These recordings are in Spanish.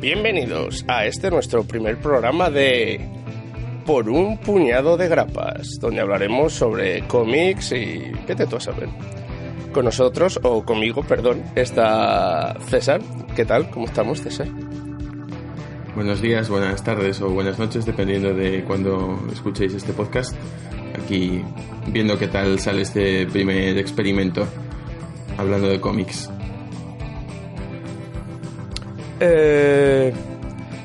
Bienvenidos a este nuestro primer programa de Por un puñado de grapas, donde hablaremos sobre cómics y qué te tú saber. Con nosotros, o conmigo, perdón, está César. ¿Qué tal? ¿Cómo estamos, César? Buenos días, buenas tardes o buenas noches, dependiendo de cuando escuchéis este podcast. Aquí viendo qué tal sale este primer experimento hablando de cómics. Eh,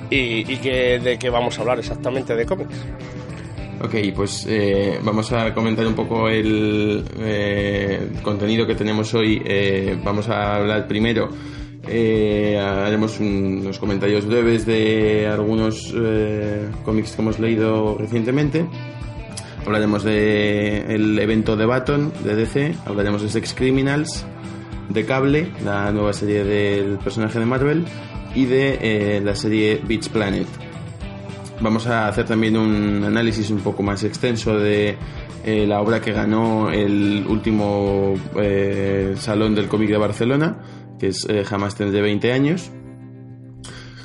¿Y, y de qué vamos a hablar exactamente de cómics? Ok, pues eh, vamos a comentar un poco el eh, contenido que tenemos hoy. Eh, vamos a hablar primero, eh, haremos un- unos comentarios breves de algunos cómics que hemos leído recientemente. Hablaremos del evento de Baton de DC, hablaremos de Sex Criminals, de Cable, la nueva serie del personaje de Marvel, y de eh, la serie Beach Planet. Vamos a hacer también un análisis un poco más extenso de eh, la obra que ganó el último eh, Salón del Cómic de Barcelona, que es Jamás tendré 20 años.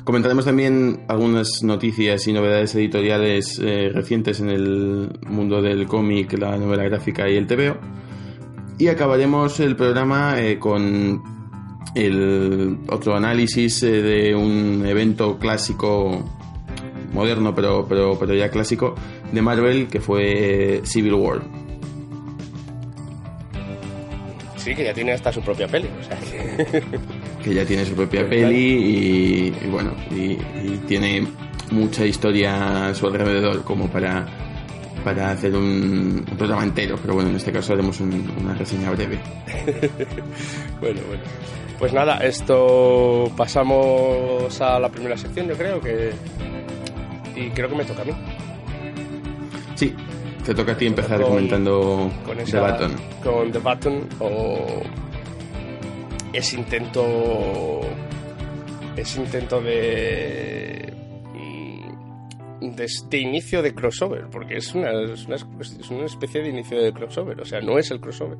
Comentaremos también algunas noticias y novedades editoriales recientes en el mundo del cómic, la novela gráfica y el TVO. Y acabaremos el programa con el otro análisis eh, de un evento clásico moderno pero, pero, pero ya clásico de Marvel que fue eh, Civil War. Sí, que ya tiene hasta su propia peli. O sea que... que ya tiene su propia peli y, y bueno, y, y tiene mucha historia a su alrededor como para, para hacer un, un programa entero, pero bueno, en este caso haremos un- una reseña breve. bueno, bueno. Pues nada, esto pasamos a la primera sección, yo creo que. Y creo que me toca a mí. Sí, te toca a ti empezar Con- comentando Con The esa, Baton. Con The Button o. Ese intento. Ese intento de. De, de inicio de crossover, porque es una, es, una, es una especie de inicio de crossover, o sea, no es el crossover.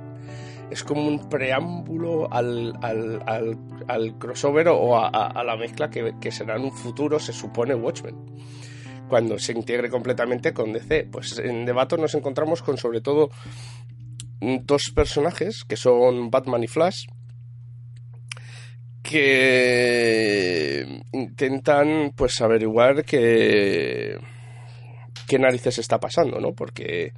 Es como un preámbulo al, crossover o a, la mezcla que, que será en un futuro, se supone, Watchmen cuando se integre completamente con DC. Pues en Batman nos encontramos con sobre todo dos personajes que son Batman y Flash que intentan pues averiguar qué qué narices está pasando, ¿no? Porque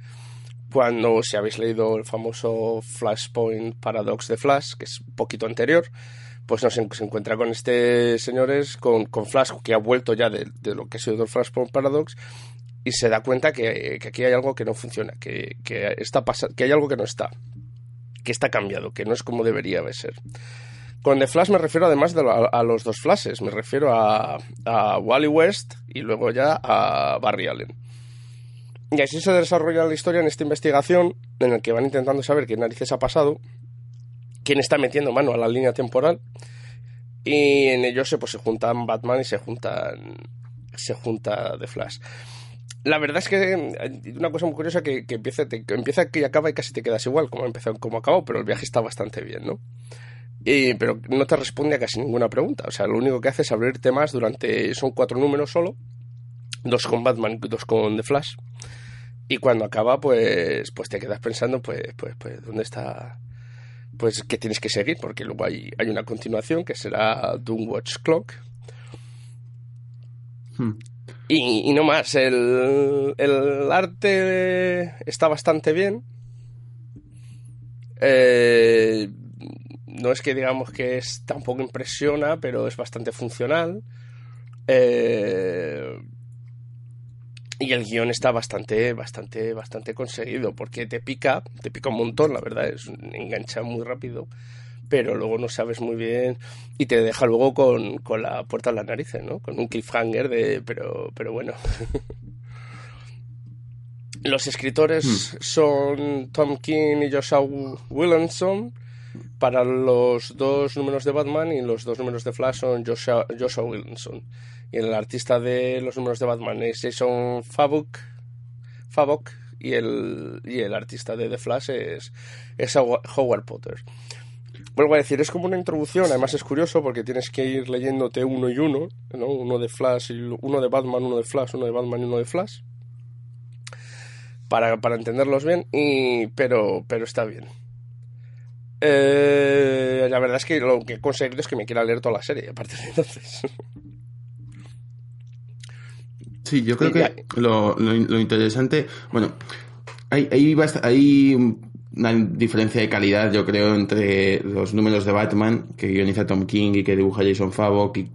cuando si habéis leído el famoso Flashpoint Paradox de Flash, que es un poquito anterior, pues nos se encuentra con este señores, con, con Flash, que ha vuelto ya de, de lo que ha sido el Flashpoint Paradox, y se da cuenta que, que aquí hay algo que no funciona, que, que, está que hay algo que no está, que está cambiado, que no es como debería de ser. Con The Flash me refiero además de a, los dos Flashes, me refiero a, a Wally West y luego ya a Barry Allen. Y así se desarrolla la historia en esta investigación en la que van intentando saber qué narices ha pasado, quién está metiendo mano a la línea temporal y en ello se, pues, se juntan Batman y se juntan se junta The Flash. La verdad es que una cosa muy curiosa que, que empieza, te- que empieza y acaba y casi te quedas igual como empezó como acabó, pero el viaje está bastante bien, ¿no? Y, pero no te responde a casi ninguna pregunta. O sea, lo único que hace es abrir temas durante. Son cuatro números solo. Dos con Batman y dos con The Flash. Y cuando acaba, pues, pues te quedas pensando, pues, pues, pues, ¿dónde está? Pues que tienes que seguir, porque luego hay, hay una continuación que será Doomwatch Clock. Hmm. Y, y no más, el, el arte está bastante bien. Eh, no es que digamos que es tampoco impresiona, pero es bastante funcional. Eh, y el guion está bastante, bastante, bastante conseguido, porque te pica, te pica un montón, la verdad, es engancha muy rápido. pero luego no sabes muy bien y te deja luego con, con la puerta en las narices, ¿no? Con un cliffhanger de, pero, pero bueno. Los escritores Hmm. son Tom King y Joshua Williamson para los dos números de Batman y los dos números de Flash son Joshua, Williamson. Y el artista de los números de Batman es Jason Fabok, Fabok y, el, y el artista de The Flash es, es Howard Potter. Vuelvo a decir, es como una introducción, además es curioso porque tienes que ir leyéndote uno y uno, ¿no? uno de Flash, y uno de Batman, uno de Flash, uno de Batman y uno de Flash, para, para entenderlos bien, y, pero, pero está bien. Eh, la verdad es que lo que he conseguido es que me quiera leer toda la serie, aparte de entonces. Sí, yo creo que lo, lo, lo interesante, bueno, hay, hay, hay una diferencia de calidad, yo creo, entre los números de Batman que guioniza Tom King y que dibuja Jason Favok y,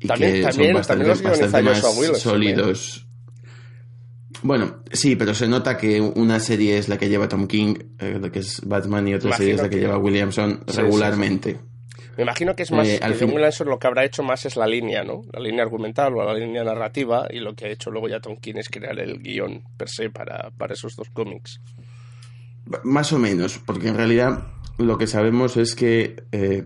y También- que también- son bastante, también los guioniza bastante más ¿eh? sólidos. Bueno, sí, pero se nota que una serie es la que lleva Tom King, eh, que es Batman, y otra Imagino serie es la que, que- lleva Williamson Sí, sí, regularmente. Me imagino que es más, Eh, que al fin- Williamson lo que habrá hecho más es la línea, ¿no? La línea argumental o la línea narrativa y lo que ha hecho luego ya Tom King es crear el guion per se para, para esos dos cómics. Más o menos, porque en realidad lo que sabemos es que eh,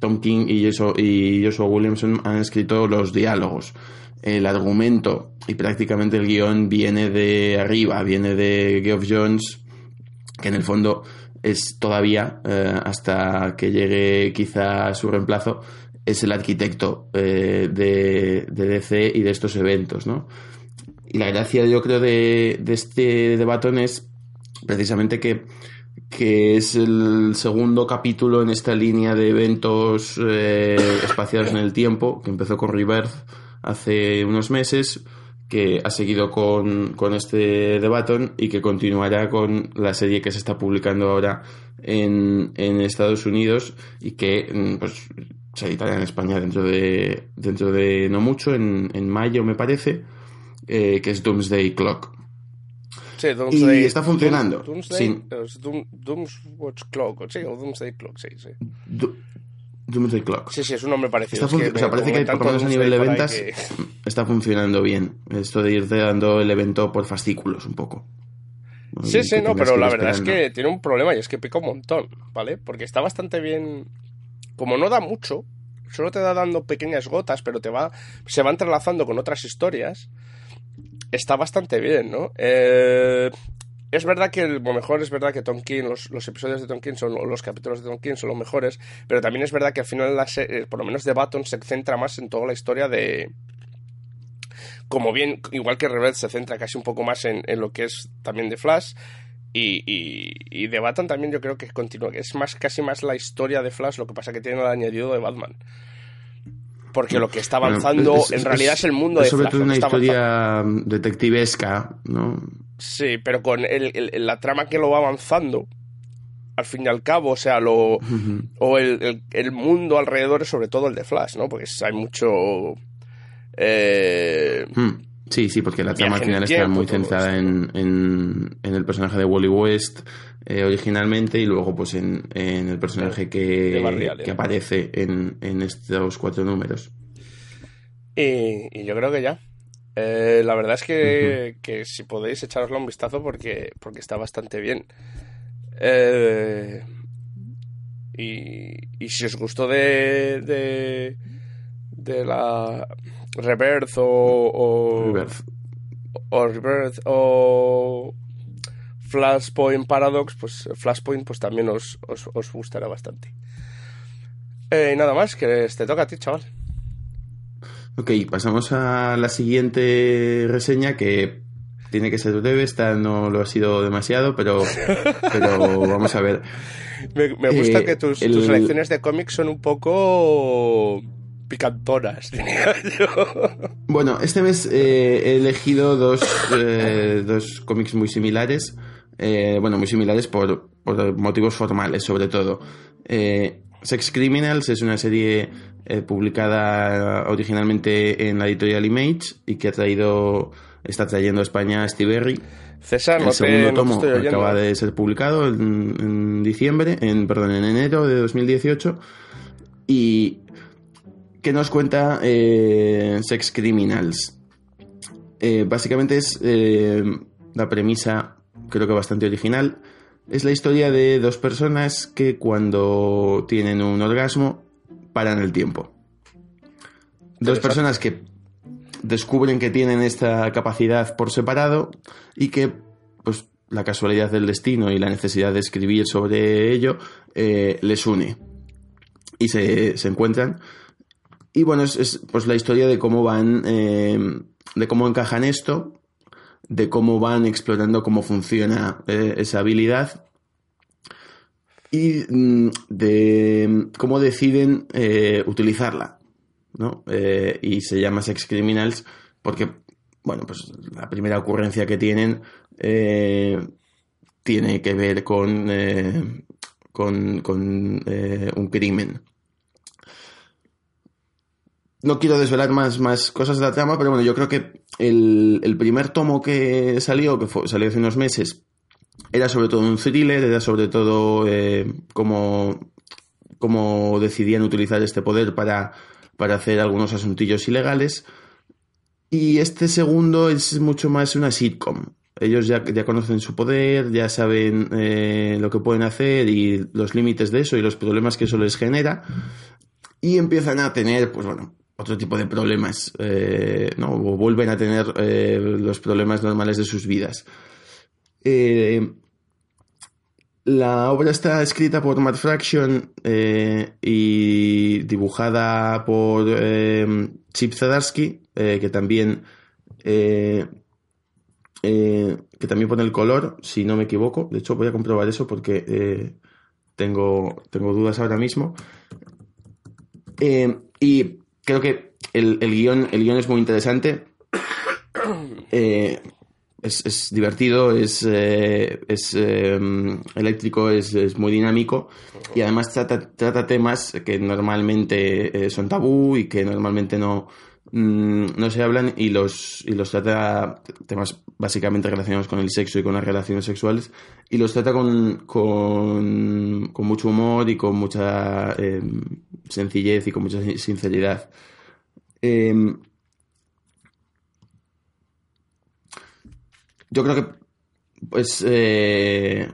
Tom King y Joshua, y Joshua Williamson han escrito los diálogos. El argumento y prácticamente el guion viene de arriba, viene de Geoff Jones, que en el fondo es todavía, eh, hasta que llegue quizá su reemplazo, es el arquitecto eh, de, de DC y de estos eventos, ¿no? Y la gracia, yo creo, de, de este debatón es precisamente que, que es el segundo capítulo en esta línea de eventos eh, espaciados en el tiempo, que empezó con Rebirth hace unos meses, que ha seguido con, con este debatón y que continuará con la serie que se está publicando ahora en, en Estados Unidos y que mm, pues, se editará en España dentro de, dentro de no mucho, en, en mayo me parece, eh, que es Doomsday Clock. Sí, Y está funcionando. Doom- Doomsday, Sí. Doom- Clock, sí, o Doomsday Clock, sí, sí. Do- Clock. Sí, sí, es un nombre parecido. Es o sea, parece que hay por lo menos a nivel de ventas que- está funcionando bien. Esto de irte dando el evento por fascículos un poco. ¿no? Sí, Y sí, no, pero la verdad es que tiene un problema y es que pica un montón, ¿vale? Porque está bastante bien. Como no da mucho, solo te da dando pequeñas gotas, pero te va. se va entrelazando con otras historias. Está bastante bien, ¿no? Eh, es verdad que lo mejor es verdad que Tom King, los, los episodios de Tom King son, los capítulos de Tom King son los mejores, pero también es verdad que al final, la se- eh, por lo menos de Baton, se centra más en toda la historia de, como bien, igual que Rebel se centra casi un poco más en, en lo que es también de Flash. Y, y, de Batman también yo creo que continúa, es más casi más la historia de Flash, lo que pasa que tiene el añadido de Batman. Porque lo que está avanzando es- en realidad es, el mundo de sobre Flash. todo una avanzando. historia mm, detectivesca, ¿no? Sí, pero con el, el- la trama que lo va avanzando, al fin y al cabo, o sea, lo o el, el- el mundo alrededor es sobre todo el de Flash, ¿no? Porque hay mucho... eh, Mm. Sí, sí, porque la trama al final está tiempo, muy centrada en, en el personaje de Wally West eh, originalmente y luego pues en, en el personaje que, Allen. que aparece en, en estos cuatro números. y, y yo creo que ya. Eh, la verdad es que, que si podéis echarosle un vistazo porque, porque está bastante bien. Eh, y, y si os gustó de, de, de la Rebirth o, o, Rebirth. o Rebirth o Flashpoint Paradox, pues Flashpoint pues también os, os, os gustará bastante. Eh, y nada más, que te toca a ti, chaval. Ok, pasamos a la siguiente reseña que tiene que ser breve, esta no lo ha sido demasiado, pero, pero vamos a ver. Me, me gusta Eh, que tus, el- tus selecciones de cómics son un poco picantonas, diría yo. Bueno, este mes eh, he elegido dos, eh, dos cómics muy similares. Eh, bueno, muy similares por, por motivos formales, sobre todo. Eh, Sex Criminals es una serie eh, publicada originalmente en la editorial Image y que ha traído está trayendo a España Stiberry. César, el no segundo te, no tomo oyendo. acaba de ser publicado en, en diciembre, en, perdón, en enero de 2018. Y que nos cuenta Sex Criminals. Básicamente es la premisa, creo que bastante original. Es la historia de dos personas que cuando tienen un orgasmo paran el tiempo. Dos personas que descubren que tienen esta capacidad por separado y que, pues, la casualidad del destino y la necesidad de escribir sobre ello eh, les une. Y se, se encuentran. Y bueno, es, es, pues la historia de cómo van, eh, de cómo encajan esto, de cómo van explorando cómo funciona eh, esa habilidad y mm, de cómo deciden eh, utilizarla. ¿no? Eh, y se llama Sex Criminals porque, bueno, pues la primera ocurrencia que tienen tiene que ver con, con, con un crimen. No quiero desvelar más, más cosas de la trama, pero bueno, yo creo que el, el primer tomo que salió, que fue- salió hace unos meses, era sobre todo un thriller, era sobre todo eh, cómo, decidían utilizar este poder para, para hacer algunos asuntillos ilegales. Y este segundo es mucho más una sitcom. Ellos ya, ya conocen su poder, ya saben eh, lo que pueden hacer y los límites de eso y los problemas que eso les genera. Y empiezan a tener, pues bueno, otro tipo de problemas, eh, ¿no? O vuelven a tener eh, los problemas normales de sus vidas. Eh, la obra está escrita por Matt Fraction y dibujada por Chip Zdarsky, eh, que también que también pone el color, si no me equivoco. De hecho, voy a comprobar eso porque tengo, tengo dudas ahora mismo. Y creo que el, el guion, el guion es muy interesante. Eh, es, es divertido, es, eh, es eh, eléctrico, es, es muy dinámico y además trata, trata temas que normalmente eh, son tabú y que normalmente no, mm, no se hablan y los, y los trata temas básicamente relacionados con el sexo y con las relaciones sexuales y los trata con, con, con mucho humor y con mucha eh, sencillez y con mucha sinceridad. Eh, yo creo que pues eh,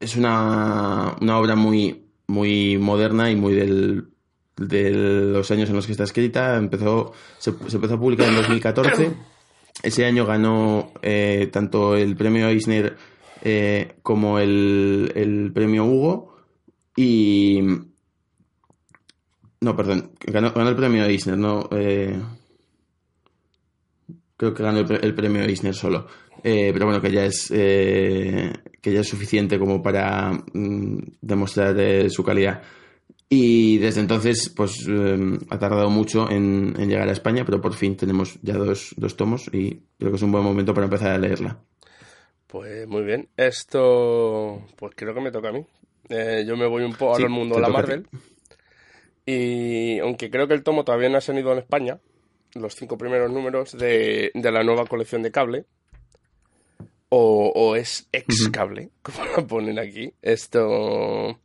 es una, una obra muy, muy moderna y muy del, de los años en los que está escrita. Empezó, se, empezó a publicar en 2014. Ese año ganó eh, tanto el premio Eisner eh, como el, el premio Hugo. Y. No, perdón. Ganó, ganó el premio Eisner, no. eh, creo que ganó el, pre- el premio Eisner solo. Eh, pero bueno, que ya es eh, que ya es suficiente como para mm, demostrar su calidad. Y desde entonces, pues eh, ha tardado mucho en, en llegar a España, pero por fin tenemos ya dos, dos tomos y creo que es un buen momento para empezar a leerla. Pues muy bien. Esto, pues creo que me toca a mí. Eh, yo me voy un poco Sí, al mundo de la. Marvel. Y aunque creo que el tomo todavía no ha salido en España, los cinco primeros números de, de la nueva colección de cable, o, o es ex cable, como lo ponen aquí, esto...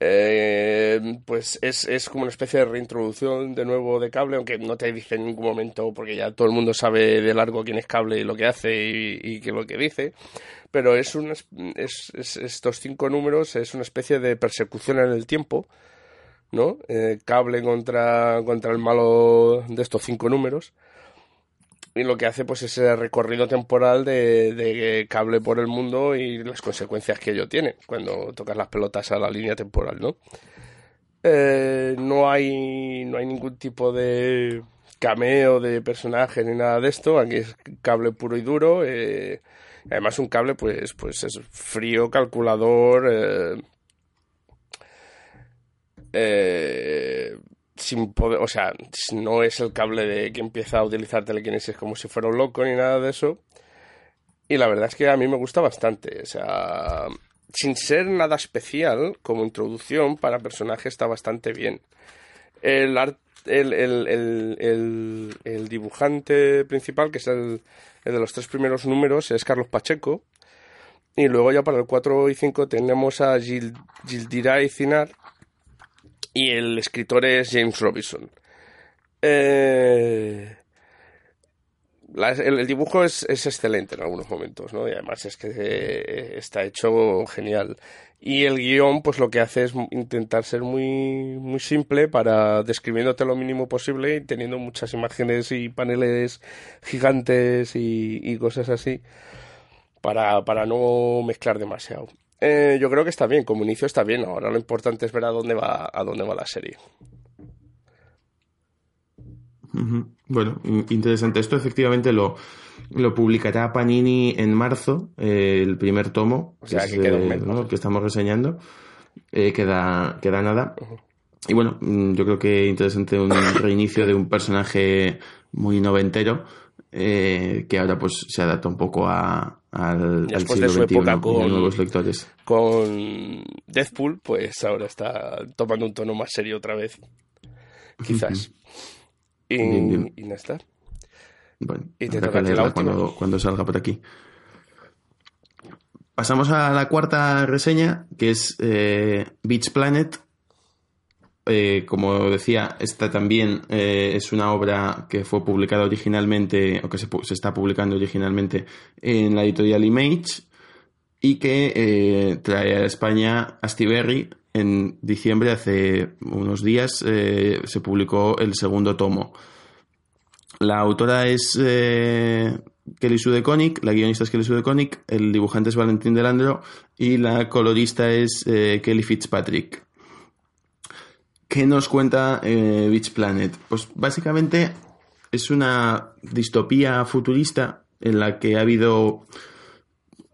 eh, pues es, es como una especie de reintroducción de nuevo de cable, aunque no te dice en ningún momento, porque ya todo el mundo sabe de largo quién es cable y lo que hace y, y qué es lo que dice. Pero es, una, es, es- estos cinco números es una especie de persecución en el tiempo, ¿no? Eh, cable contra, contra el malo de estos cinco números. Y lo que hace pues es ese recorrido temporal de, de cable por el mundo y las consecuencias que ello tiene cuando tocas las pelotas a la línea temporal, ¿no? Eh, no hay no hay ningún tipo de cameo de personaje ni nada de esto. Aquí es cable puro y duro. eh, además un cable pues pues es frío, calculador. eh, eh, sin poder, o sea, no es el cable de que empieza a utilizar telequinesis como si fuera un loco ni nada de eso. Y la verdad es que a mí me gusta bastante. O sea, sin ser nada especial, como introducción para personaje está bastante bien. El arte el, el, el, dibujante principal, que es el, de los tres primeros números, es Carlos Pacheco. Y luego ya para el 4 y 5 tenemos a Gil, Gildiray Cinar y el escritor es James Robinson. Eh, el, dibujo es, es, excelente en algunos momentos, ¿no? Y además es que eh, está hecho genial. Y el guion, pues lo que hace es intentar ser muy, muy simple para describiéndote lo mínimo posible y teniendo muchas imágenes y paneles gigantes y, cosas así para, para no mezclar demasiado. Eh, yo creo que está bien, como inicio está bien. Ahora lo importante es ver a dónde va, a dónde va la serie. Bueno, interesante. Esto efectivamente lo, lo publicará Panini en marzo, eh, el primer tomo, que, eh, que estamos reseñando. Eh, queda, queda nada. Y bueno, mm, yo creo que interesante un reinicio de un personaje muy noventero que ahora pues se adapta un poco a, al, siglo XXI con, nuevos lectores. Con Deathpool, pues ahora está tomando un tono más serio otra vez. Quizás. Y, y no está. Bueno, y te toca cuando, cuando salga por aquí. Pasamos a la cuarta reseña, que es eh, Beach Planet. Eh, como decía, esta también eh, es una obra que fue publicada originalmente, o que se, está publicando originalmente en la editorial Image, y que trae a España Astiberri. En diciembre, hace unos días, se publicó el segundo tomo. La autora es eh, Kelly Sue la guionista es Kelly Sue el dibujante es Valentín Delandro y la colorista es eh, Kelly Fitzpatrick. ¿Qué nos cuenta eh, Beach Planet? Pues básicamente es una distopía futurista en la que ha habido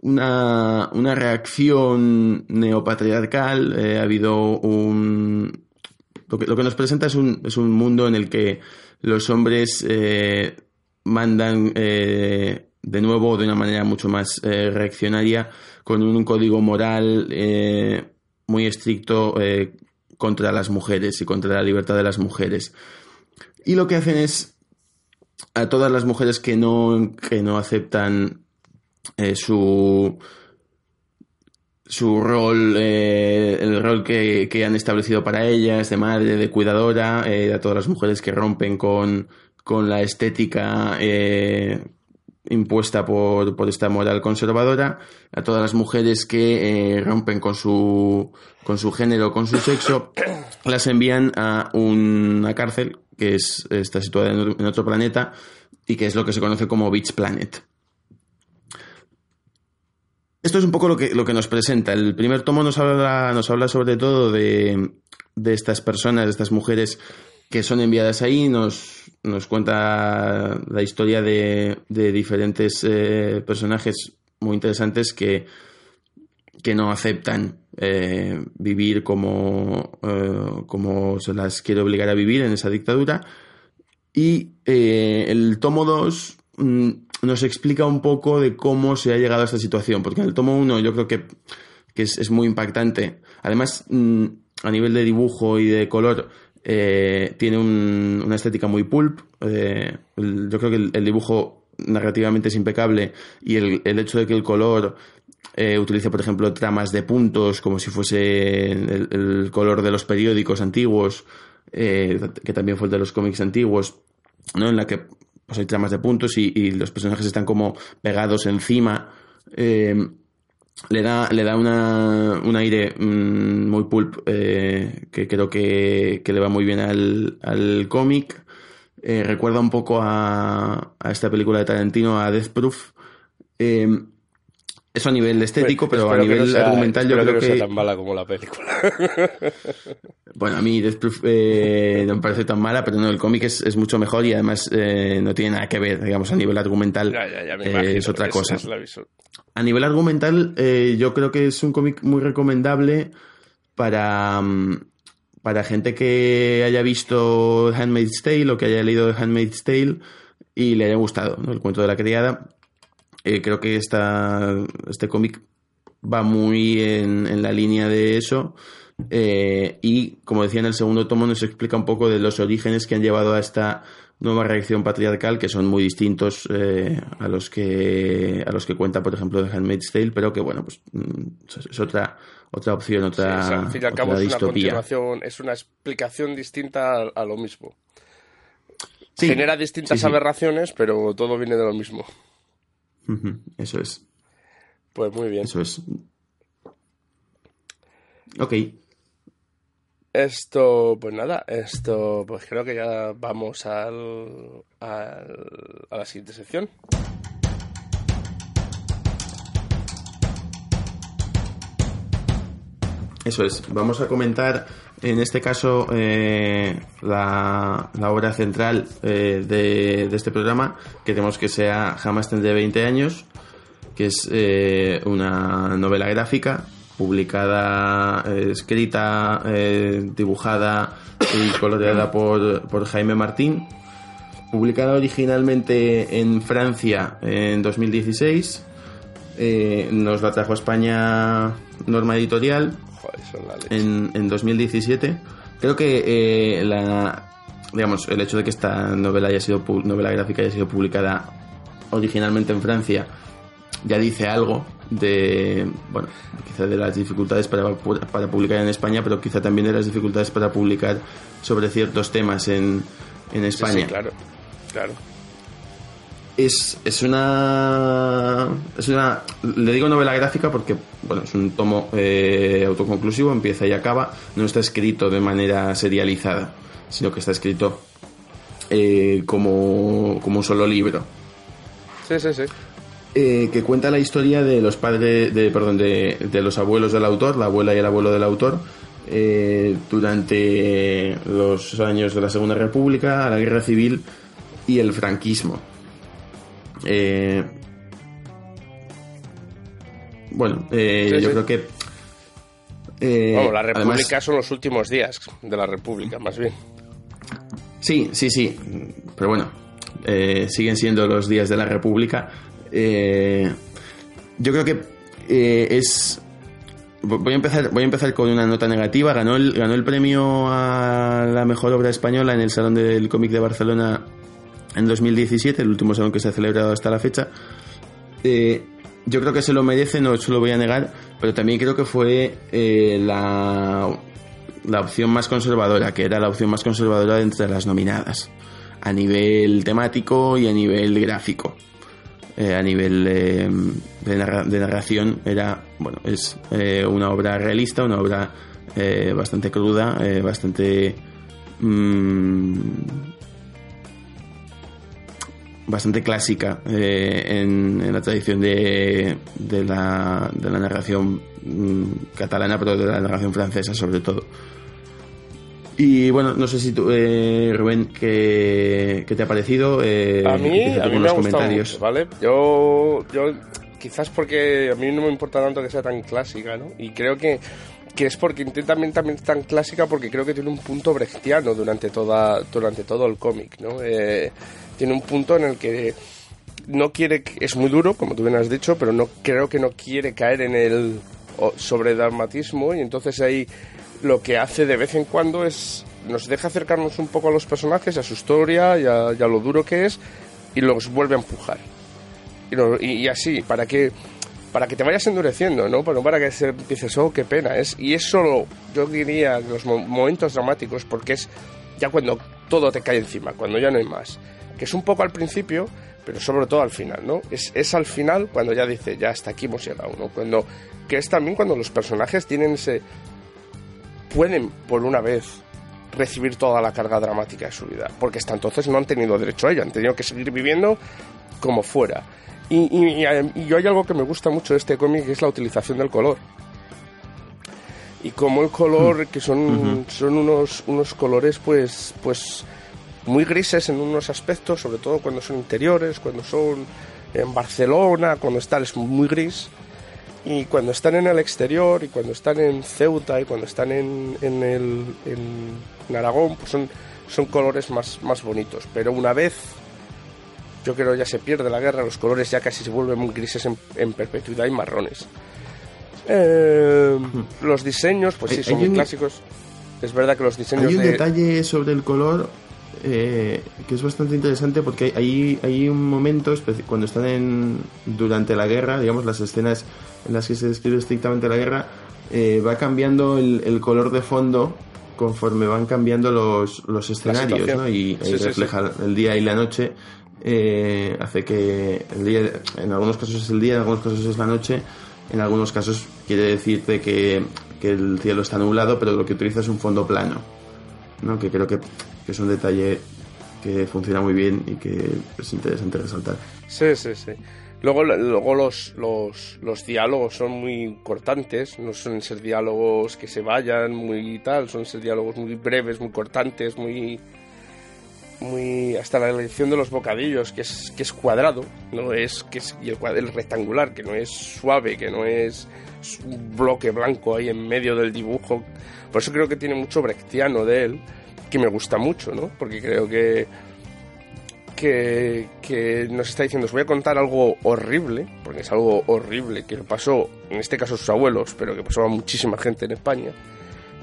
una, reacción neopatriarcal, ha habido un... Lo que, lo que nos presenta es un, es un mundo en el que los hombres eh, mandan eh, de nuevo de una manera mucho más eh, reaccionaria, con un código moral muy estricto contra las mujeres y contra la libertad de las mujeres. Y lo que hacen es a todas las mujeres que no, que no aceptan su su rol, eh, el rol que, que, han establecido para ellas, de madre, de cuidadora, eh, a todas las mujeres que rompen con, con la estética eh, impuesta por, por, esta moral conservadora, a todas las mujeres que rompen con su, con su género, con su sexo, las envían a una cárcel que es, está situada en otro planeta y que es lo que se conoce como Beach Planet. Esto es un poco lo que, lo que nos presenta. El primer tomo nos habla, nos habla sobre todo de, estas personas, de estas mujeres que son enviadas ahí, nos, nos cuenta la historia de, diferentes eh, personajes muy interesantes que, que no aceptan eh, vivir como, eh, como se las quiere obligar a vivir en esa dictadura. Y el tomo 2 nos explica un poco de cómo se ha llegado a esta situación, porque en el tomo 1 yo creo que, es, muy impactante. Además, mm, a nivel de dibujo y de color, eh, tiene una estética muy pulp. Eh, yo creo que el, dibujo narrativamente es impecable y el, hecho de que el color eh, utilice, por ejemplo, tramas de puntos como si fuese el, color de los periódicos antiguos, que también fue el de los cómics antiguos, en la que pues hay tramas de puntos y, los personajes están como pegados encima. Le da, le da una, un aire mm, muy pulp eh, que creo que, le va muy bien al, al cómic. Eh, recuerda un poco a, a, esta película de Tarantino, a Death Proof. Eso a nivel estético, pero a nivel argumental yo creo que... no sea tan mala como la película. bueno, a mí Death Proof eh, no me parece tan mala, pero no, el cómic es, mucho mejor y además eh, no tiene nada que ver, digamos, a nivel argumental eh, es otra cosa. a nivel argumental yo creo que es un cómic muy recomendable para, mm, para gente que haya visto Handmaid's Tale o que haya leído Handmaid's Tale y le haya gustado el cuento de la criada eh, creo que esta, este cómic va muy en, la línea de eso Eh, y, como decía en el segundo tomo, nos explica un poco de los orígenes que han llevado a esta nueva reacción patriarcal, que son muy distintos eh, a los que a los que cuenta, por ejemplo, The Handmaid's Tale, pero que, bueno, pues mm, es otra otra opción, otra, al fin y al cabo es una continuación, es una explicación distinta a, lo mismo. Genera distintas aberraciones, pero todo viene de lo mismo. Eso es. Pues muy bien. Eso es. Ok. Esto, pues nada, esto, pues creo que ya vamos al, a la siguiente sección. Eso es. Vamos a comentar en este caso eh, la, obra central eh, de, este programa. Queremos que sea Jamás tendré 20 años, que es eh, una novela gráfica publicada, escrita, dibujada y coloreada por, Jaime Martín. Publicada originalmente en Francia en 2016. nos la trajo a España Norma Editorial en, en 2017. Creo que eh, la, digamos, el hecho de que esta novela haya sido novela gráfica haya sido publicada originalmente en Francia ya dice algo de, bueno, quizá de las dificultades para, para publicar en España, pero quizá también de las dificultades para publicar sobre ciertos temas en, en España. sí, claro, claro es, es una es una le digo novela gráfica porque bueno es un tomo eh, autoconclusivo empieza y acaba. No está escrito de manera serializada sino que está escrito eh, como, como un solo libro. Sí sí sí. Eh, que cuenta la historia de los padres de perdón de, de, los abuelos del autor la abuela y el abuelo del autor durante los años de la Segunda República la Guerra Civil y el franquismo eh, bueno, eh, yo creo que... Eh, la República son los últimos días de la República, más bien. Sí, sí, sí. Pero bueno, eh, siguen siendo los días de la República. yo creo que es voy a empezar voy a empezar con una nota negativa ganó el ganó el premio a la mejor obra española en el salón del cómic de Barcelona en 2017, el último salón que se ha celebrado hasta la fecha. Eh, yo creo que se lo merece, no se lo voy a negar, pero también creo que fue eh, la, la opción más conservadora, que era la opción más conservadora entre las nominadas, a nivel temático y a nivel gráfico. Eh, a nivel de, narración era, bueno, es una obra realista, una obra bastante cruda, bastante... Mm, bastante clásica eh, en, la tradición de, de, la, de la narración mm, catalana, pero de la narración francesa sobre todo. Y bueno, no sé si tú, eh, Rubén, ¿qué, ¿qué, te ha parecido? Eh, a mí, a mí me ha comentarios. ¿vale? Yo, yo, quizás porque a mí no me importa tanto que sea tan clásica, ¿no? Y creo que, que es porque también, también tan clásica porque creo que tiene un punto brechtiano durante, toda, durante todo el cómic, ¿no? Eh, tiene un punto en el que no quiere, es muy duro, como tú bien has dicho, pero no creo que no quiere caer en el sobredramatismo y entonces ahí lo que hace de vez en cuando es nos deja acercarnos un poco a los personajes, a su historia y a, lo duro que es y los vuelve a empujar. Y, así, para que para que te vayas endureciendo, ¿no? Pero para que se empieces, oh, qué pena. Es, y es solo, yo diría, los momentos dramáticos, porque es ya cuando todo te cae encima, cuando ya no hay más que es un poco al principio, pero sobre todo al final, ¿no? Es, es al final cuando ya dice, ya hasta aquí hemos llegado, ¿no? Cuando, que es también cuando los personajes tienen ese... pueden por una vez recibir toda la carga dramática de su vida, porque hasta entonces no han tenido derecho a ello, han tenido que seguir viviendo como fuera. Y, y, y yo hay algo que me gusta mucho de este cómic, que es la utilización del color. Y como el color, mm. que son, son unos, unos colores, pues, pues muy grises en unos aspectos, sobre todo cuando son interiores, cuando son en Barcelona, cuando están es muy gris. Y cuando están en el exterior, y cuando están en Ceuta, y cuando están en, en, el, en, Aragón, pues son, son colores más, más bonitos. Pero una vez, yo creo ya se pierde la guerra, los colores ya casi se vuelven muy grises en, en perpetuidad y marrones. Eh, los diseños, pues sí, son muy clásicos. Es verdad que los diseños. Hay un detalle sobre el color eh, que es bastante interesante porque hay, hay un momento, cuando están en, durante la guerra, digamos, las escenas en las que se describe estrictamente la guerra, eh, va cambiando el, color de fondo conforme van cambiando los, los escenarios, ¿no? Y, refleja el día y la noche. Eh, hace que el día, en algunos casos es el día, en algunos casos es la noche, en algunos casos quiere decirte que, que el cielo está nublado, pero lo que utiliza es un fondo plano, ¿no? Que creo que es un detalle que funciona muy bien y que es interesante resaltar. Sí, sí, sí. Luego, luego los, los, los, diálogos son muy cortantes, no suelen ser diálogos que se vayan muy tal, son ser diálogos muy breves, muy cortantes, muy muy hasta la elección de los bocadillos que es que es cuadrado no es que es y el, el rectangular que no es suave que no es un bloque blanco ahí en medio del dibujo por eso creo que tiene mucho brechtiano de él que me gusta mucho, ¿no? Porque creo que, que, nos está diciendo, os voy a contar algo horrible, porque es algo horrible que pasó, en este caso a sus abuelos, pero que pasó a muchísima gente en España,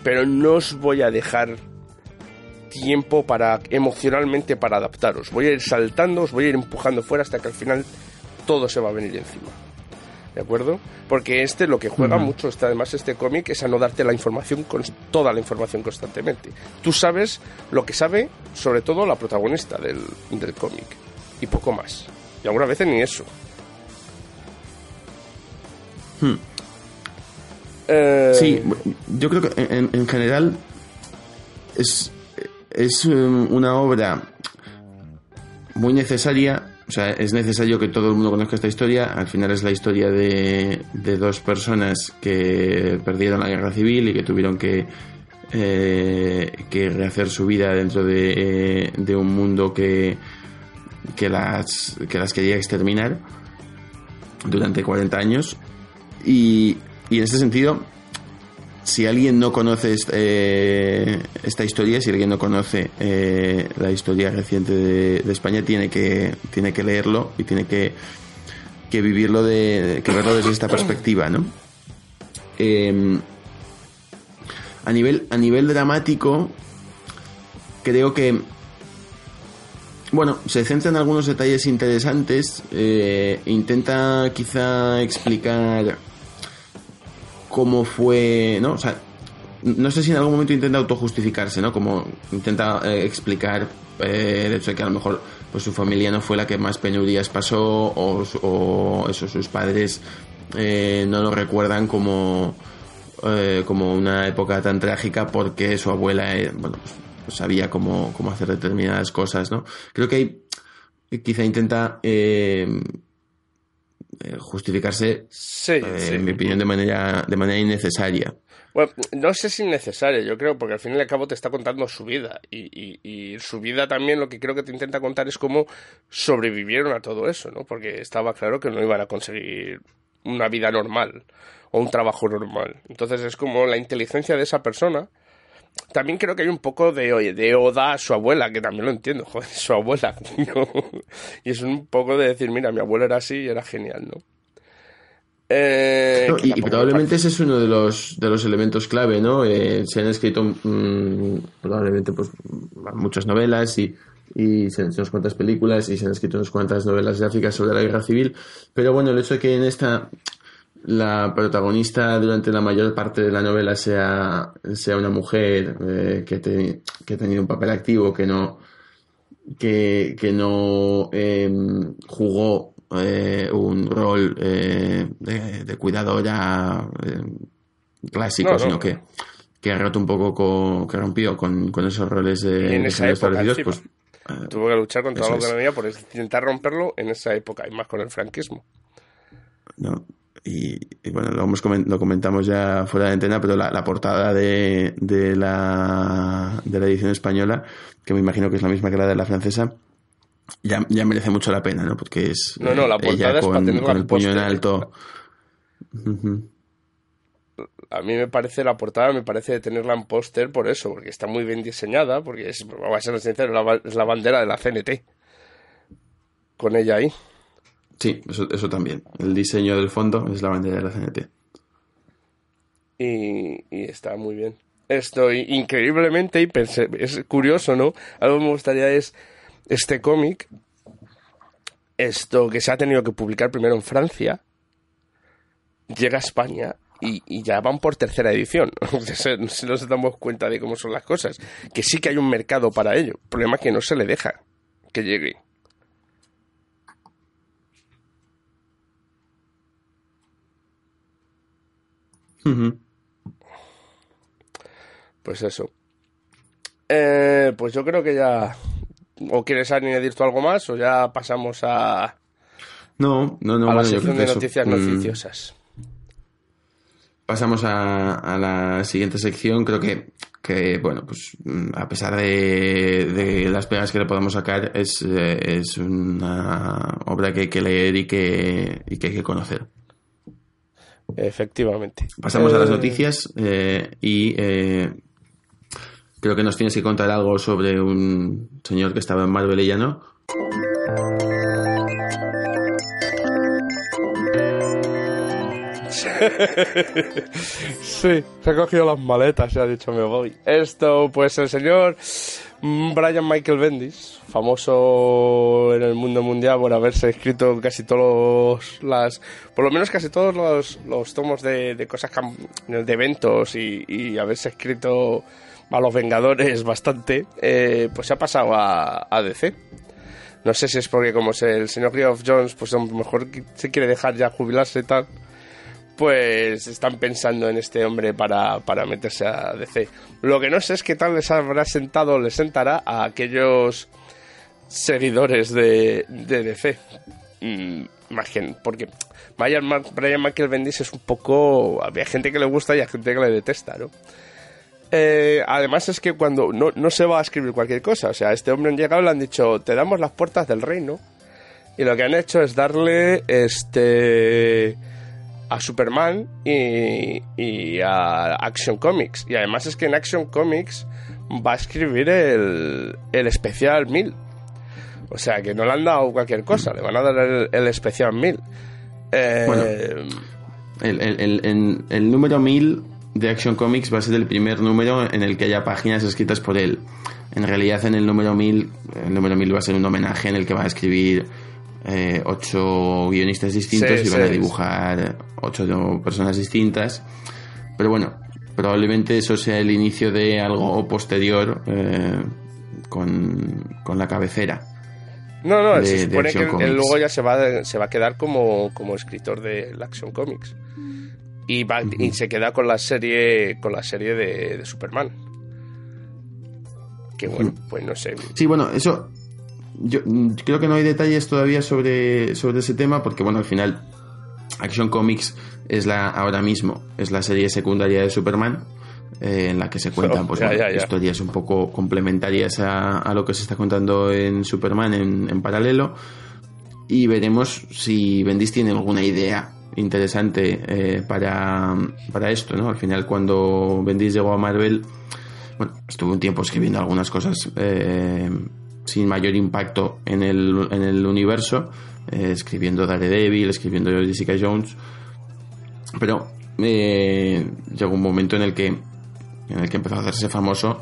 pero no os voy a dejar tiempo para emocionalmente para adaptaros. Voy a ir saltando, os voy a ir empujando fuera hasta que al final todo se va a venir encima. ¿de acuerdo? Porque este lo que juega mucho, está además este cómic, es a no darte la información, con toda la información constantemente. Tú sabes lo que sabe, sobre todo la protagonista del, del cómic, y poco más. Y algunas veces ni eso. Hmm. Eh, sí, yo creo que en, en general es, es um, una obra muy necesaria o sea, es necesario que todo el mundo conozca esta historia. Al final es la historia de, dos personas que perdieron la guerra civil y que tuvieron que, eh, que rehacer su vida dentro de, un mundo que, que, las, que las quería exterminar durante 40 años. Y, y en este sentido, si alguien no conoce eh, esta historia, si alguien no conoce eh, la historia reciente de, España, tiene que, tiene que leerlo y tiene que, que vivirlo, de, que verlo desde esta perspectiva, ¿no? Em, a, nivel, a nivel dramático, creo que bueno, se centra en algunos detalles interesantes, eh, intenta quizá explicar cómo fue, ¿no? O sea, no sé si en algún momento intenta autojustificarse, ¿no? Como intenta eh, explicar eh, el hecho de que a lo mejor pues su familia no fue la que más penurias pasó o, eso, sus padres eh, no lo recuerdan como, como una época tan trágica porque su abuela, bueno, pues, sabía cómo, cómo hacer determinadas cosas, ¿no? Creo que hay, quizá intenta eh, justificarse, eh, en mi opinión, de manera, de manera innecesaria. Bueno, no sé si innecesaria, yo creo, porque al fin y al cabo te está contando su vida. Y, su vida también lo que creo que te intenta contar es cómo sobrevivieron a todo eso, ¿no? Porque estaba claro que no iban a conseguir una vida normal o un trabajo normal. Entonces es como la inteligencia de esa persona también creo que hay un poco de, de oda a su abuela, que también lo entiendo, joder, su abuela. Y es un poco de decir, mira, mi abuela era así y era genial, ¿no? Eh, y, probablemente ese es uno de los, de los elementos clave, ¿no? Eh, se han escrito mm, probablemente pues, muchas novelas y, y se han hecho unas cuantas películas y se han escrito unas cuantas novelas gráficas sobre la guerra civil, pero bueno, el hecho de que en esta la protagonista durante la mayor parte de la novela sea, sea una mujer eh, que, que ha tenido un papel activo, que no, que, que no em, jugó eh, un rol eh, de, cuidadora clásico, sino que, que ha roto un poco con, que rompió con, con esos roles de, en esa pues, tuvo que luchar contra la economía por intentar romperlo en esa época y más con el franquismo. No, y, bueno, lo, hemos lo comentamos ya fuera de antena, pero la, portada de, de, la, de la edición española, que me imagino que es la misma que la de la francesa, ya, ya merece mucho la pena, ¿no? Porque es no, no, la ella con, el puño en alto. A mí me parece la portada, me parece de tenerla en póster por eso, porque está muy bien diseñada, porque es, a ser sincero, es la bandera de la CNT. Con ella ahí. Sí, eso, eso también. El diseño del fondo es la bandera de la CNT. y, y está muy bien. Estoy increíblemente y es curioso, ¿no? Algo que me gustaría es este cómic, esto que se ha tenido que publicar primero en Francia, llega a España y, ya van por tercera edición. si no se damos cuenta de cómo son las cosas. Que sí que hay un mercado para ello. El problema es que no se le deja que llegue. Pues eso. Eh, pues yo creo que ya. ¿O quieres añadir tú algo más? ¿O ya pasamos a. No, no, no. A la sección de noticias mm. noticiosas pasamos a, la siguiente sección. Creo que, que, bueno, pues mm, a pesar de, las pegas que le podemos sacar, es, eh, es una obra que hay que leer y que, y que hay que conocer. Efectivamente. Pasamos a las eh, noticias eh, y creo que nos tienes que contar algo sobre un señor que estaba en Marvel y ya no. Sí, se ha cogido las maletas y ha dicho me voy. Esto, pues el señor Brian Michael Bendis, famoso en el mundo mundial por haberse escrito casi todos las, por lo menos casi todos los, tomos de, cosas, de eventos y, haberse escrito a los Vengadores bastante, eh, pues se ha pasado a, a DC. No sé si es porque como es el señor Geoff Jones, pues a lo mejor se quiere dejar ya jubilarse y tal pues están pensando en este hombre para, meterse a DC. Lo que no sé es qué tal les habrá sentado o les sentará a aquellos seguidores de, de DC. Mm, porque Brian, Brian Michael Bendis es un poco... Había gente que le gusta y hay gente que le detesta, ¿no? Eh, además es que cuando no, no, se va a escribir cualquier cosa, o sea, este hombre han llegado y le han dicho, te damos las puertas del reino, y lo que han hecho es darle este a Superman y, a Action Comics. Y además es que en Action Comics va a escribir el, el especial 1000. O sea que no le han dado cualquier cosa, le van a dar el, especial 1000. Eh, bueno, el, el, número 1000 de Action Comics va a ser el primer número en el que haya páginas escritas por él. En realidad en el número 1000, el número 1000 va a ser un homenaje en el que va a escribir eh, ocho guionistas distintos y van a dibujar ocho personas distintas. Pero bueno, probablemente eso sea el inicio de algo posterior eh, con, la cabecera. No, no, se supone que él luego ya se va, se va a quedar como, escritor de la Action Comics. Y, va, y se queda con la serie con la serie de, Superman. Que bueno, pues no sé. Sí, bueno, eso yo creo que no hay detalles todavía sobre, sobre ese tema porque, bueno, al final Action Comics es la ahora mismo es la serie secundaria de Superman eh, en la que se cuentan pues, historias un poco complementarias a, lo que se está contando en Superman en, paralelo y veremos si Bendis tiene alguna idea interesante eh, para, para esto, ¿no? Al final cuando Bendis llegó a Marvel, bueno, estuvo un tiempo escribiendo algunas cosas eh, sin mayor impacto en el, en el universo, eh, escribiendo Daredevil, escribiendo Jessica Jones, pero eh, llegó un momento en el que en el que empezó a hacerse famoso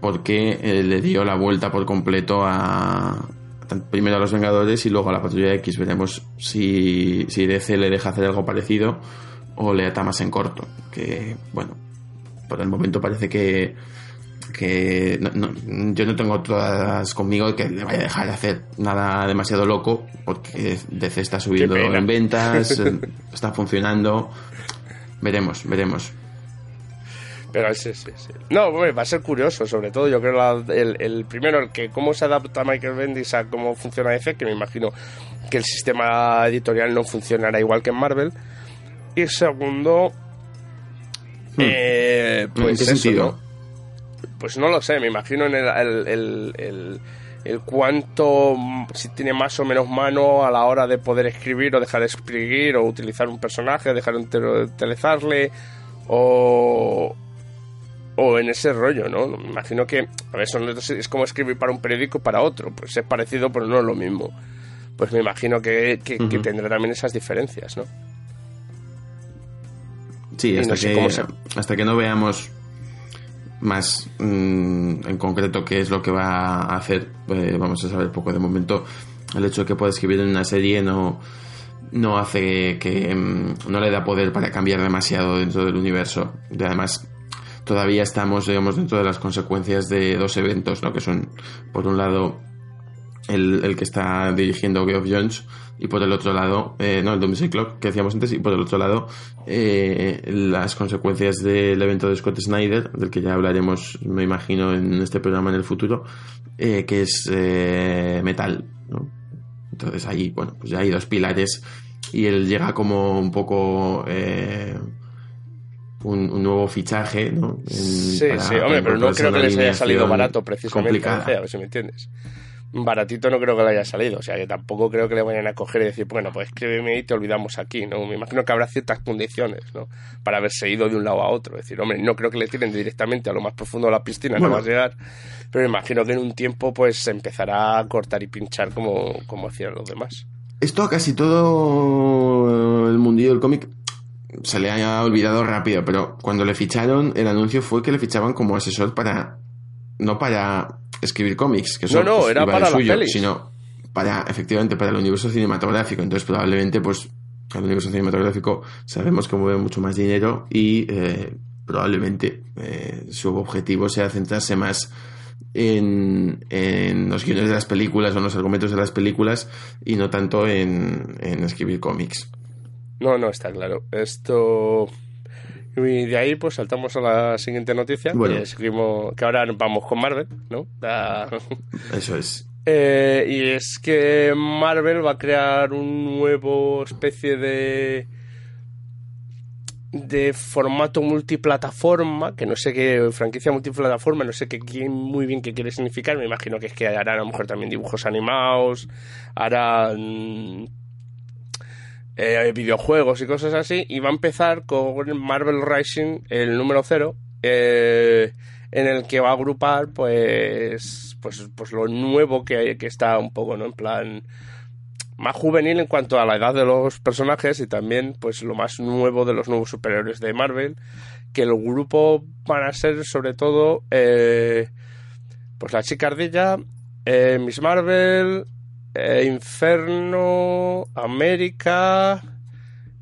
porque eh, le dio la vuelta por completo a primero a los Vengadores y luego a la Patrulla X. Veremos si, si DC le deja hacer algo parecido o le ata más en corto que bueno por el momento parece que que yo no tengo todas conmigo que le vaya a dejar de hacer nada demasiado loco porque DC está subiendo en ventas, está funcionando. Veremos, veremos. Pero sí, sí, sí. No, va a ser curioso, sobre todo. Yo creo el, el, primero, el que cómo se adapta Michael Bendis a cómo funciona DC, que me imagino que el sistema editorial no funcionará igual que en Marvel. Y segundo, hmm. eh, pues eso, pues no lo sé, me imagino en el, el, cuánto, si tiene más o menos mano a la hora de poder escribir o dejar de escribir o utilizar un personaje, dejar de utilizarle o, o en ese rollo, ¿no? Me imagino que a eso es como escribir para un periódico para otro, pues es parecido pero no es lo mismo. Pues me imagino que, que tendrá también esas diferencias, ¿no? Sí, hasta, que, hasta que no veamos más mm, en concreto qué es lo que va a hacer, pues vamos a saber poco de momento. El hecho de que pueda escribir en una serie no, no hace que mm, no le da poder para cambiar demasiado dentro del universo. Y además, todavía estamos, digamos, dentro de las consecuencias de dos eventos, ¿no? Que son, por un lado, el, el que está dirigiendo Geoff Jones y por el otro lado, eh, no, el Doomsday Clock que decíamos antes, y por el otro lado, eh, las consecuencias del evento de Scott Snyder, del que ya hablaremos, me imagino, en este programa en el futuro, eh, que es metal, ¿no? Entonces ahí, bueno, pues ya hay dos pilares y él llega como un poco... Un, nuevo fichaje, ¿no? sí, sí, hombre, pero no creo que les haya salido barato precisamente, a ver si me entiendes baratito no creo que le haya salido. O sea, que tampoco creo que le vayan a coger y decir, bueno, pues escríbeme y te olvidamos aquí, ¿no? Me imagino que habrá ciertas condiciones, ¿no? Para haberse ido de un lado a otro. Es decir, hombre, no creo que le tiren directamente a lo más profundo de la piscina, no va a llegar. Pero me imagino que en un tiempo, pues, se empezará a cortar y pinchar como, como hacían los demás. Esto a casi todo el mundillo del cómic se le haya olvidado rápido, pero cuando le ficharon, el anuncio fue que le fichaban como asesor para. No para escribir cómics, que eso no, no, era para suyo, sino para, efectivamente, para el universo cinematográfico. Entonces, probablemente, pues, el universo cinematográfico sabemos que mueve mucho más dinero y eh, probablemente eh, su objetivo sea centrarse más en, en, los guiones de las películas o en los argumentos de las películas y no tanto en, en escribir cómics. No, no, está claro. Esto y de ahí pues saltamos a la siguiente noticia, que, seguimos, que ahora vamos con Marvel, ¿no? Eso es. Eh, y es que Marvel va a crear un nuevo especie de de formato multiplataforma, que no sé qué, franquicia multiplataforma, no sé qué, muy bien qué quiere significar, me imagino que es que harán a lo mejor también dibujos animados, harán eh, videojuegos y cosas así, y va a empezar con Marvel Rising, el número cero, eh, en el que va a agrupar pues, pues, pues lo nuevo que, que está un poco, ¿no? En plan más juvenil en cuanto a la edad de los personajes y también pues lo más nuevo de los nuevos superhéroes de Marvel que el grupo van a ser sobre todo eh, pues la chica ardilla Miss Marvel eh, Inferno, América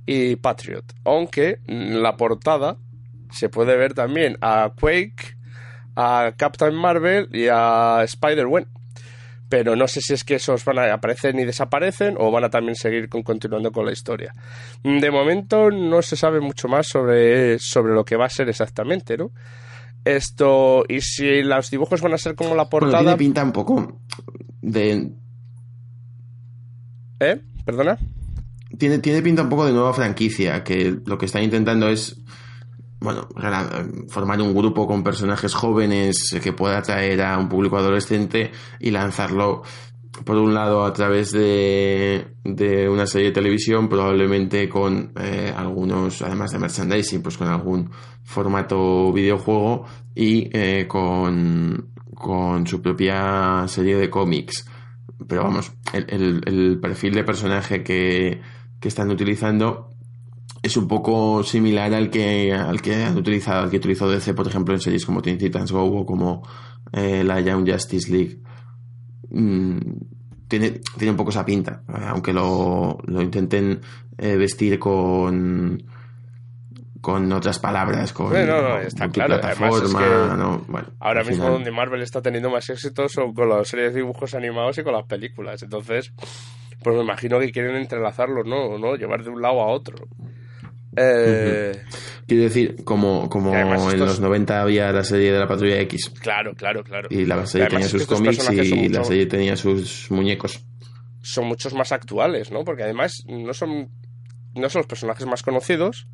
y Patriot. Aunque en la portada se puede ver también a Quake, a Captain Marvel y a Spider-Man. Pero no sé si es que esos van a aparecer y desaparecen o van a también seguir continuando con la historia. De momento no se sabe mucho más sobre, sobre lo que va a ser exactamente, ¿no? Esto, y si los dibujos van a ser como la portada. Bueno, pinta un poco de ¿Eh? ¿Perdona? Tiene, tiene pinta un poco de nueva franquicia, que lo que están intentando es, bueno, formar un grupo con personajes jóvenes que pueda atraer a un público adolescente y lanzarlo, por un lado, a través de, de una serie de televisión, probablemente con eh, algunos, además de merchandising, pues con algún formato videojuego y eh, con, con su propia serie de cómics pero vamos, el, el, perfil de personaje que, que, están utilizando es un poco similar al que, al que han utilizado, al que utilizó DC, por ejemplo, en series como Teen Titans Go o como eh, la Young Justice League. Mm, tiene, tiene un poco esa pinta, aunque lo, lo intenten eh, vestir con con otras palabras, con no, no, está claro. ahora mismo donde Marvel está teniendo más éxito son con las series de dibujos animados y con las películas. Entonces, pues me imagino que quieren entrelazarlos, ¿no? ¿no? Llevar de un lado a otro. Eh... Quiero decir, como, como en los 90 había la serie de la Patrulla X. Claro, claro, claro. Y la serie tenía sus cómics y la serie tenía sus muñecos. Son muchos más actuales, ¿no? Porque además no son, no son los personajes más conocidos,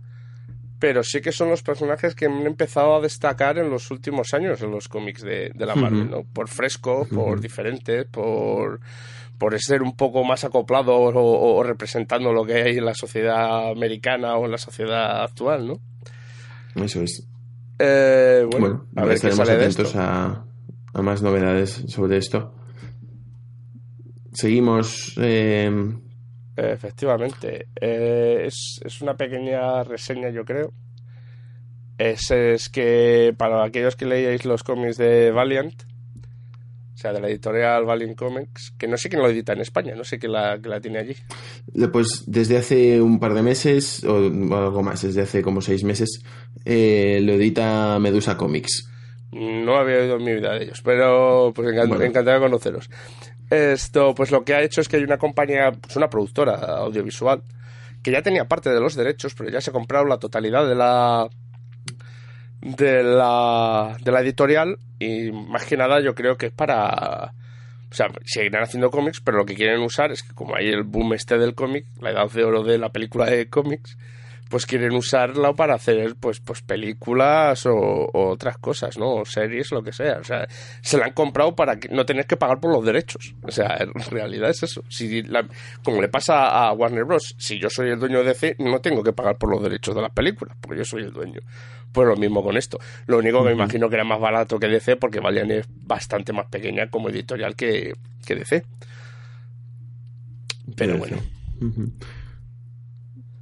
pero sí que son los personajes que han empezado a destacar en los últimos años en los cómics de, la Marvel, ¿no? Por fresco, por diferentes, por, por ser un poco más acoplado o, representando lo que hay en la sociedad americana o en la sociedad actual, ¿no? Eso es. Eh, bueno, a ver estaremos atentos a, a, más novedades sobre esto. Seguimos eh, Efectivamente. Eh, es, una pequeña reseña, yo creo. es, es que para aquellos que leíais los cómics de Valiant, o sea, de la editorial Valiant Comics, que no sé quién lo edita en España, no sé quién la, la tiene allí. Pues desde hace un par de meses, o algo más, desde hace como seis meses, eh, lo edita Medusa Comics. No había oído en mi vida de ellos, pero pues encantado de conoceros. Esto, pues lo que ha hecho es que hay una compañía, pues una productora audiovisual, que ya tenía parte de los derechos, pero ya se ha comprado la totalidad de la de la, de la editorial y más que nada yo creo que es para... O sea, seguirán haciendo cómics, pero lo que quieren usar es que como hay el boom este del cómic, la edad de oro de la película de cómics, pues quieren usarla para hacer pues pues películas o, otras cosas, ¿no? O series, lo que sea. O sea, se la han comprado para que no tener que pagar por los derechos. O sea, en realidad es eso. Si como le pasa a Warner Bros., si yo soy el dueño de DC, no tengo que pagar por los derechos de las películas, porque yo soy el dueño. Pues lo mismo con esto. Lo único que me imagino que era más barato que DC, porque Valiant es bastante más pequeña como editorial que, que DC. Pero bueno.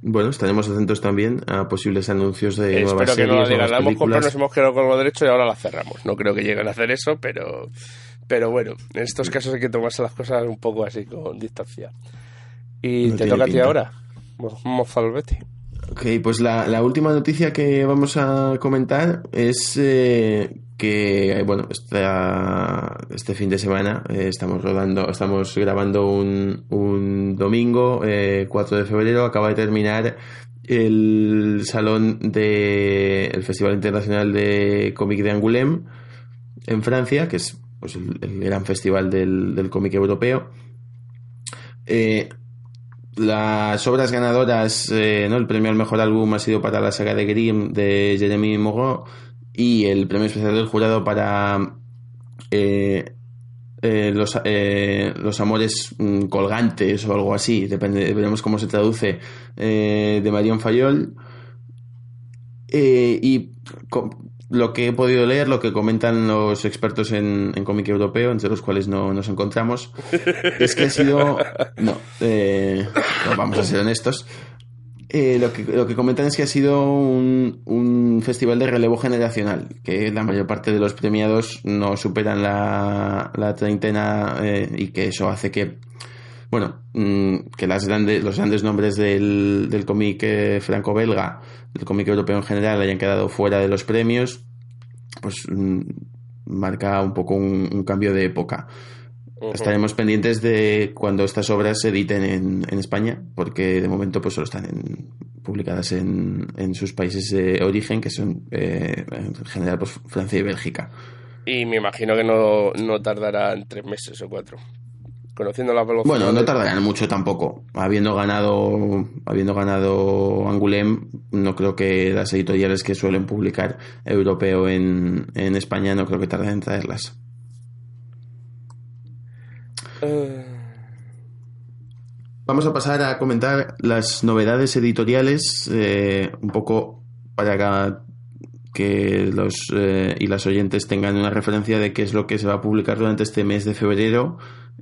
Bueno, estaremos atentos también a posibles anuncios de Espero nuevas que no la hemos comprado, nos hemos quedado con los derechos y ahora la cerramos. No creo que lleguen a hacer eso, pero, pero bueno, en estos casos hay que tomarse las cosas un poco así, con distancia. Y te toca a ti ahora, Mozalbeti. Ok, pues la, la, última noticia que vamos a comentar es eh, que, bueno, este, fin de semana eh, estamos rodando, estamos grabando un, un domingo, 4 eh, de febrero, acaba de terminar el salón de el Festival Internacional de Cómic de Angoulême en Francia, que es pues, el, gran festival del, del cómic europeo. Eh, las obras ganadoras, eh, ¿no? El premio al mejor álbum ha sido para la saga de Grimm de Jeremy Moreau y el premio especial del jurado para eh, eh, los, los amores mm, colgantes o algo así, depende, veremos cómo se traduce, de Marion Fayol. y lo que he podido leer, lo que comentan los expertos en, cómic europeo, entre los cuales no nos encontramos, es que ha sido. No, eh, vamos a ser honestos. Eh, lo, que, lo que comentan es que ha sido un, un, festival de relevo generacional, que la mayor parte de los premiados no superan la, la treintena eh, y que eso hace que, bueno, mm, que las grandes, los grandes nombres del, del cómic franco-belga el cómic europeo en general hayan quedado fuera de los premios, pues mm, marca un poco un, cambio de época. Estaremos pendientes de cuando estas obras se editen en, España, porque de momento pues solo están publicadas en, sus países de origen, que son eh, en general pues, Francia y Bélgica. Y me imagino que no, no tardará tres meses o cuatro conociendo la velocidad. Bueno, no tardarán mucho tampoco. Habiendo ganado, habiendo ganado Angulem, no creo que las editoriales que suelen publicar europeo en, en España no creo que tarden en traerlas. Eh. Vamos a pasar a comentar las novedades editoriales, eh, un poco para que los eh, y las oyentes tengan una referencia de qué es lo que se va a publicar durante este mes de febrero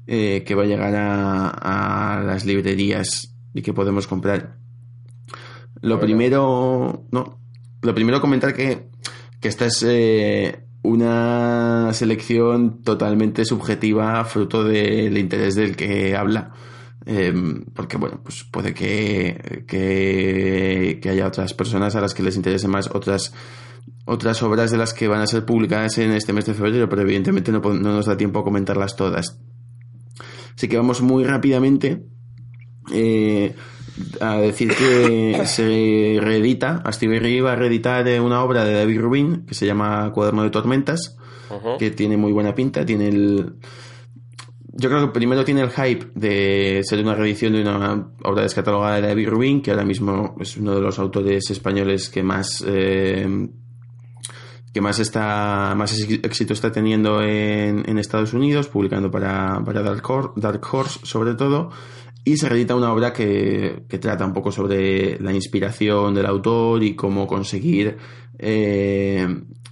eh, que va a llegar a, las librerías y que podemos comprar. Lo primero, no, lo primero comentar que, que esta es una selección totalmente subjetiva, fruto del interés del que habla. Em, porque bueno, pues puede que, que, haya otras personas a las que les interese más otras otras obras de las que van a ser publicadas en este mes de febrero, pero evidentemente no, no nos da tiempo a comentarlas todas. Así que vamos muy rápidamente eh, a decir que se reedita, Astiberri va a reeditar una obra de David Rubin que se llama Cuaderno de Tormentas, que tiene muy buena pinta, tiene el... Yo creo que primero tiene el hype de ser una reedición de una obra descatalogada de David Rubin, que ahora mismo es uno de los autores españoles que más eh, que más está más éxito está teniendo en, en Estados Unidos, publicando para, para Dark, Horse, Dark, Horse, sobre todo, y se reedita una obra que, que, trata un poco sobre la inspiración del autor y cómo conseguir eh,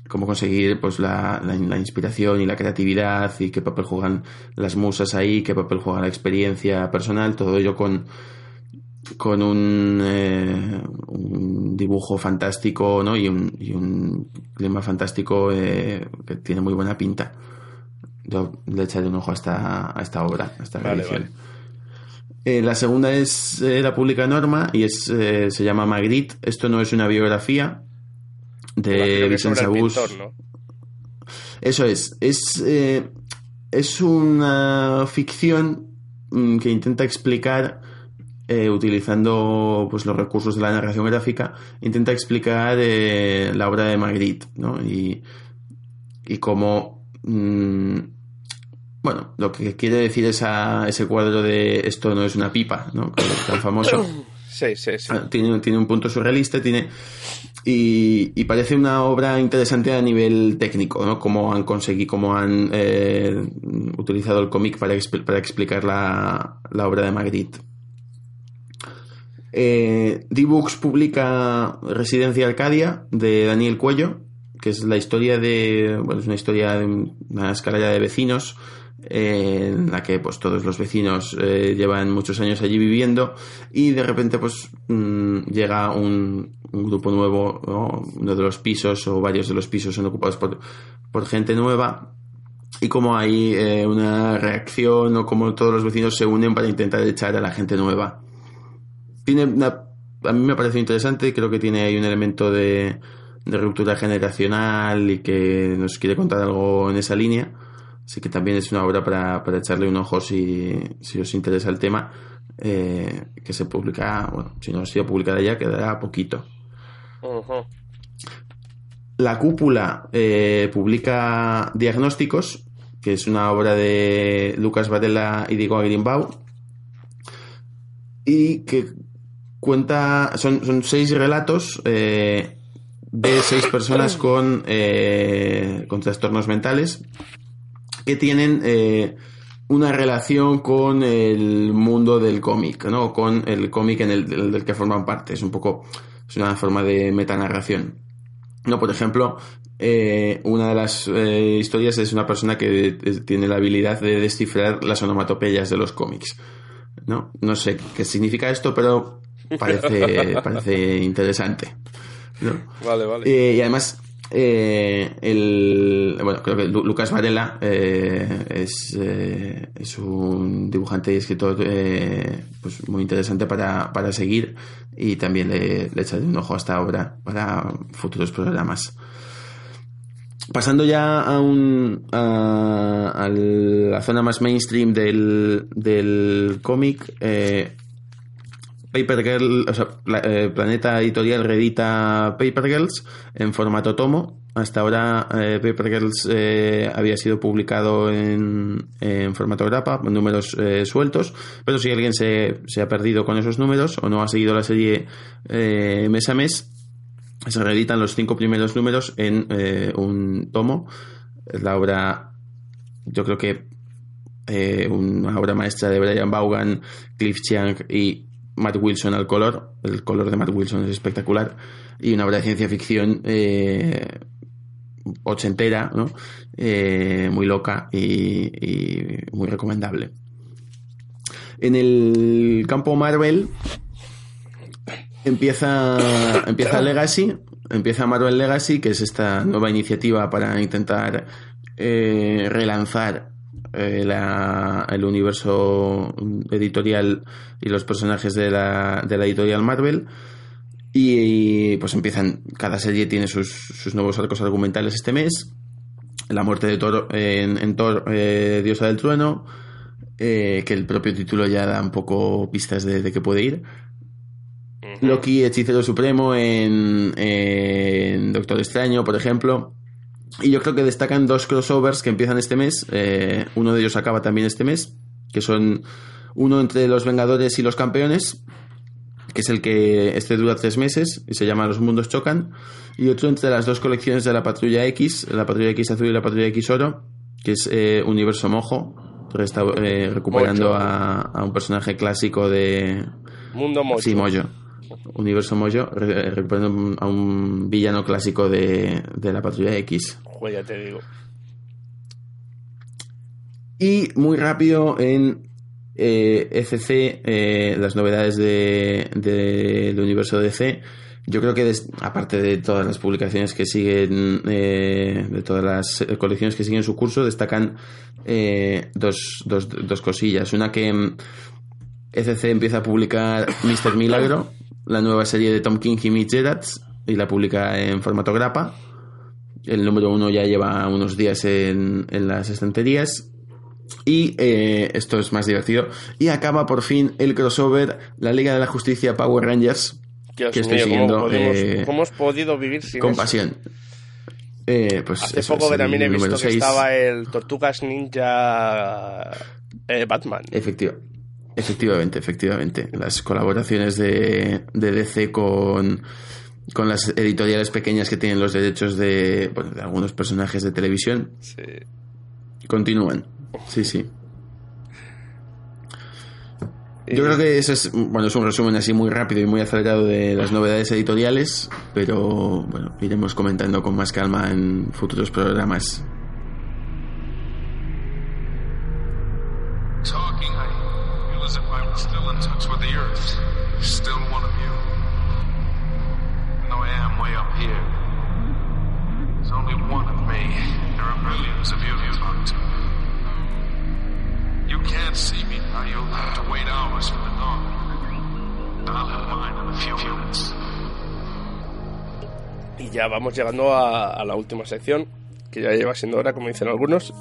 cómo conseguir pues la, la, inspiración y la creatividad y qué papel juegan las musas ahí, qué papel juega la experiencia personal, todo ello con con un, eh, un dibujo fantástico ¿no? y, un, y un clima fantástico eh, que tiene muy buena pinta. Yo le echaré un ojo a esta, a esta obra, a esta Vale, edición. Eh, la segunda es eh, la publica Norma y es, eh, se llama Magritte. Esto no es una biografía de Vicente Sabús. ¿no? Eso es. Es, eh, es una ficción mm, que intenta explicar, eh, utilizando pues, los recursos de la narración gráfica, intenta explicar eh, la obra de Magritte, ¿no? Y, y cómo. mm, bueno, lo que quiere decir esa, ese cuadro de esto no es una pipa, ¿no? Tan famoso. Sí, sí, sí. Ah, tiene, tiene un punto surrealista, tiene y, y parece una obra interesante a nivel técnico, ¿no? Cómo han conseguido, cómo han eh, utilizado el cómic para, expl- para explicar la, la obra de Magritte. Eh, D-Books publica Residencia Arcadia de Daniel Cuello, que es la historia de, bueno, es una historia de una escalera de vecinos eh, en la que pues todos los vecinos eh, llevan muchos años allí viviendo y de repente pues mm, llega un, grupo nuevo, ¿no? uno de los pisos o varios de los pisos son ocupados por, por gente nueva y como hay eh, una reacción o como todos los vecinos se unen para intentar echar a la gente nueva. Tiene una, a mí me parece interesante, creo que tiene ahí un elemento de, de ruptura generacional y que nos quiere contar algo en esa línea. Así que también es una obra para, para echarle un ojo si, si os interesa el tema, eh, que se publica, bueno, si no ha sido publicada ya, quedará poquito. La Cúpula eh, publica Diagnósticos, que es una obra de Lucas Varela y Diego Agrimbau, y que cuenta, son, son seis relatos eh, de seis personas con, eh, con trastornos mentales que tienen eh, una relación con el mundo del cómic, ¿no? Con el cómic en el, del, del que forman parte. Es un poco, es una forma de metanarración. No, por ejemplo, eh, una de las eh, historias es una persona que tiene la habilidad de descifrar las onomatopeyas de los cómics. ¿no? no sé qué significa esto, pero parece, parece interesante. ¿no? Vale, vale. Eh, y además, eh, el, bueno, creo que Lu- Lucas Varela eh, es, eh, es un dibujante y escritor eh, pues muy interesante para, para seguir y también le, le echaré un ojo a esta obra para futuros programas. Pasando ya a, un, a, a la zona más mainstream del, del cómic, eh, Paper Girl, o sea, eh, Planeta Editorial reedita Paper Girls en formato tomo. Hasta ahora eh, Paper Girls eh, había sido publicado en, formato grapa, números eh, sueltos, pero si alguien se, ha perdido con esos números o no ha seguido la serie mes a mes, se reeditan los cinco primeros números en un tomo. Es la obra, yo creo que una obra maestra de Brian Vaughan, Cliff Chiang y Matt Wilson al color. El color de Matt Wilson es espectacular. Y una obra de ciencia ficción eh, ochentera, ¿no? Eh, muy loca y, y muy recomendable. En el campo Marvel empieza, empieza Legacy, empieza Marvel Legacy, que es esta nueva iniciativa para intentar eh, relanzar eh, la- el universo editorial y los personajes de la, de la editorial Marvel. Y, pues empiezan, cada serie tiene sus, sus nuevos arcos argumentales este mes. La muerte de Thor en, en Thor, eh, Diosa del Trueno, eh, que el propio título ya da un poco pistas de, de qué puede ir. Loki, Hechicero Supremo en, en Doctor Extraño, por ejemplo. Y yo creo que destacan dos crossovers que empiezan este mes. Eh, uno de ellos acaba también este mes, que son uno entre los Vengadores y los Campeones, que es el que este dura tres meses y se llama Los Mundos Chocan. Y otro entre las dos colecciones de la Patrulla X, la Patrulla X Azul y la Patrulla X Oro, que es eh, Universo Mojo, resta- eh, recuperando a, a un personaje clásico de, Mundo Mojo. Sí, Mojo. Universo Mojo, re- recuperando a un villano clásico de, de la Patrulla X. Joder, ya te digo. Y muy rápido en eh, ECC, eh, las novedades del de, de, universo DC, yo creo que des, aparte de todas las publicaciones que siguen, eh, de todas las colecciones que siguen su curso, destacan eh, dos, dos, dos, cosillas. Una que ECC empieza a publicar Mr. Milagro, la nueva serie de Tom King y Mitch Gerrits, y la publica en formato grapa. El número uno ya lleva unos días en, en las estanterías. Y eh, esto es más divertido. Y acaba por fin el crossover, la Liga de la Justicia Power Rangers. Dios que estoy mío, siguiendo. ¿cómo, podemos, eh, cómo hemos podido vivir sin con pasión. Eh, pues Hace eso poco que también he visto que estaba el Tortugas Ninja eh, Batman. Efectiva- efectivamente, efectivamente. Las colaboraciones de, de DC con, con las editoriales pequeñas que tienen los derechos de, bueno, de algunos personajes de televisión Sí. continúan. Sí, sí. Yo creo que eso es, bueno, es un resumen así muy rápido y muy acelerado de las novedades editoriales, pero bueno, iremos comentando con más calma en futuros programas. Vamos llegando a, a la última sección, que ya lleva siendo hora, como dicen algunos.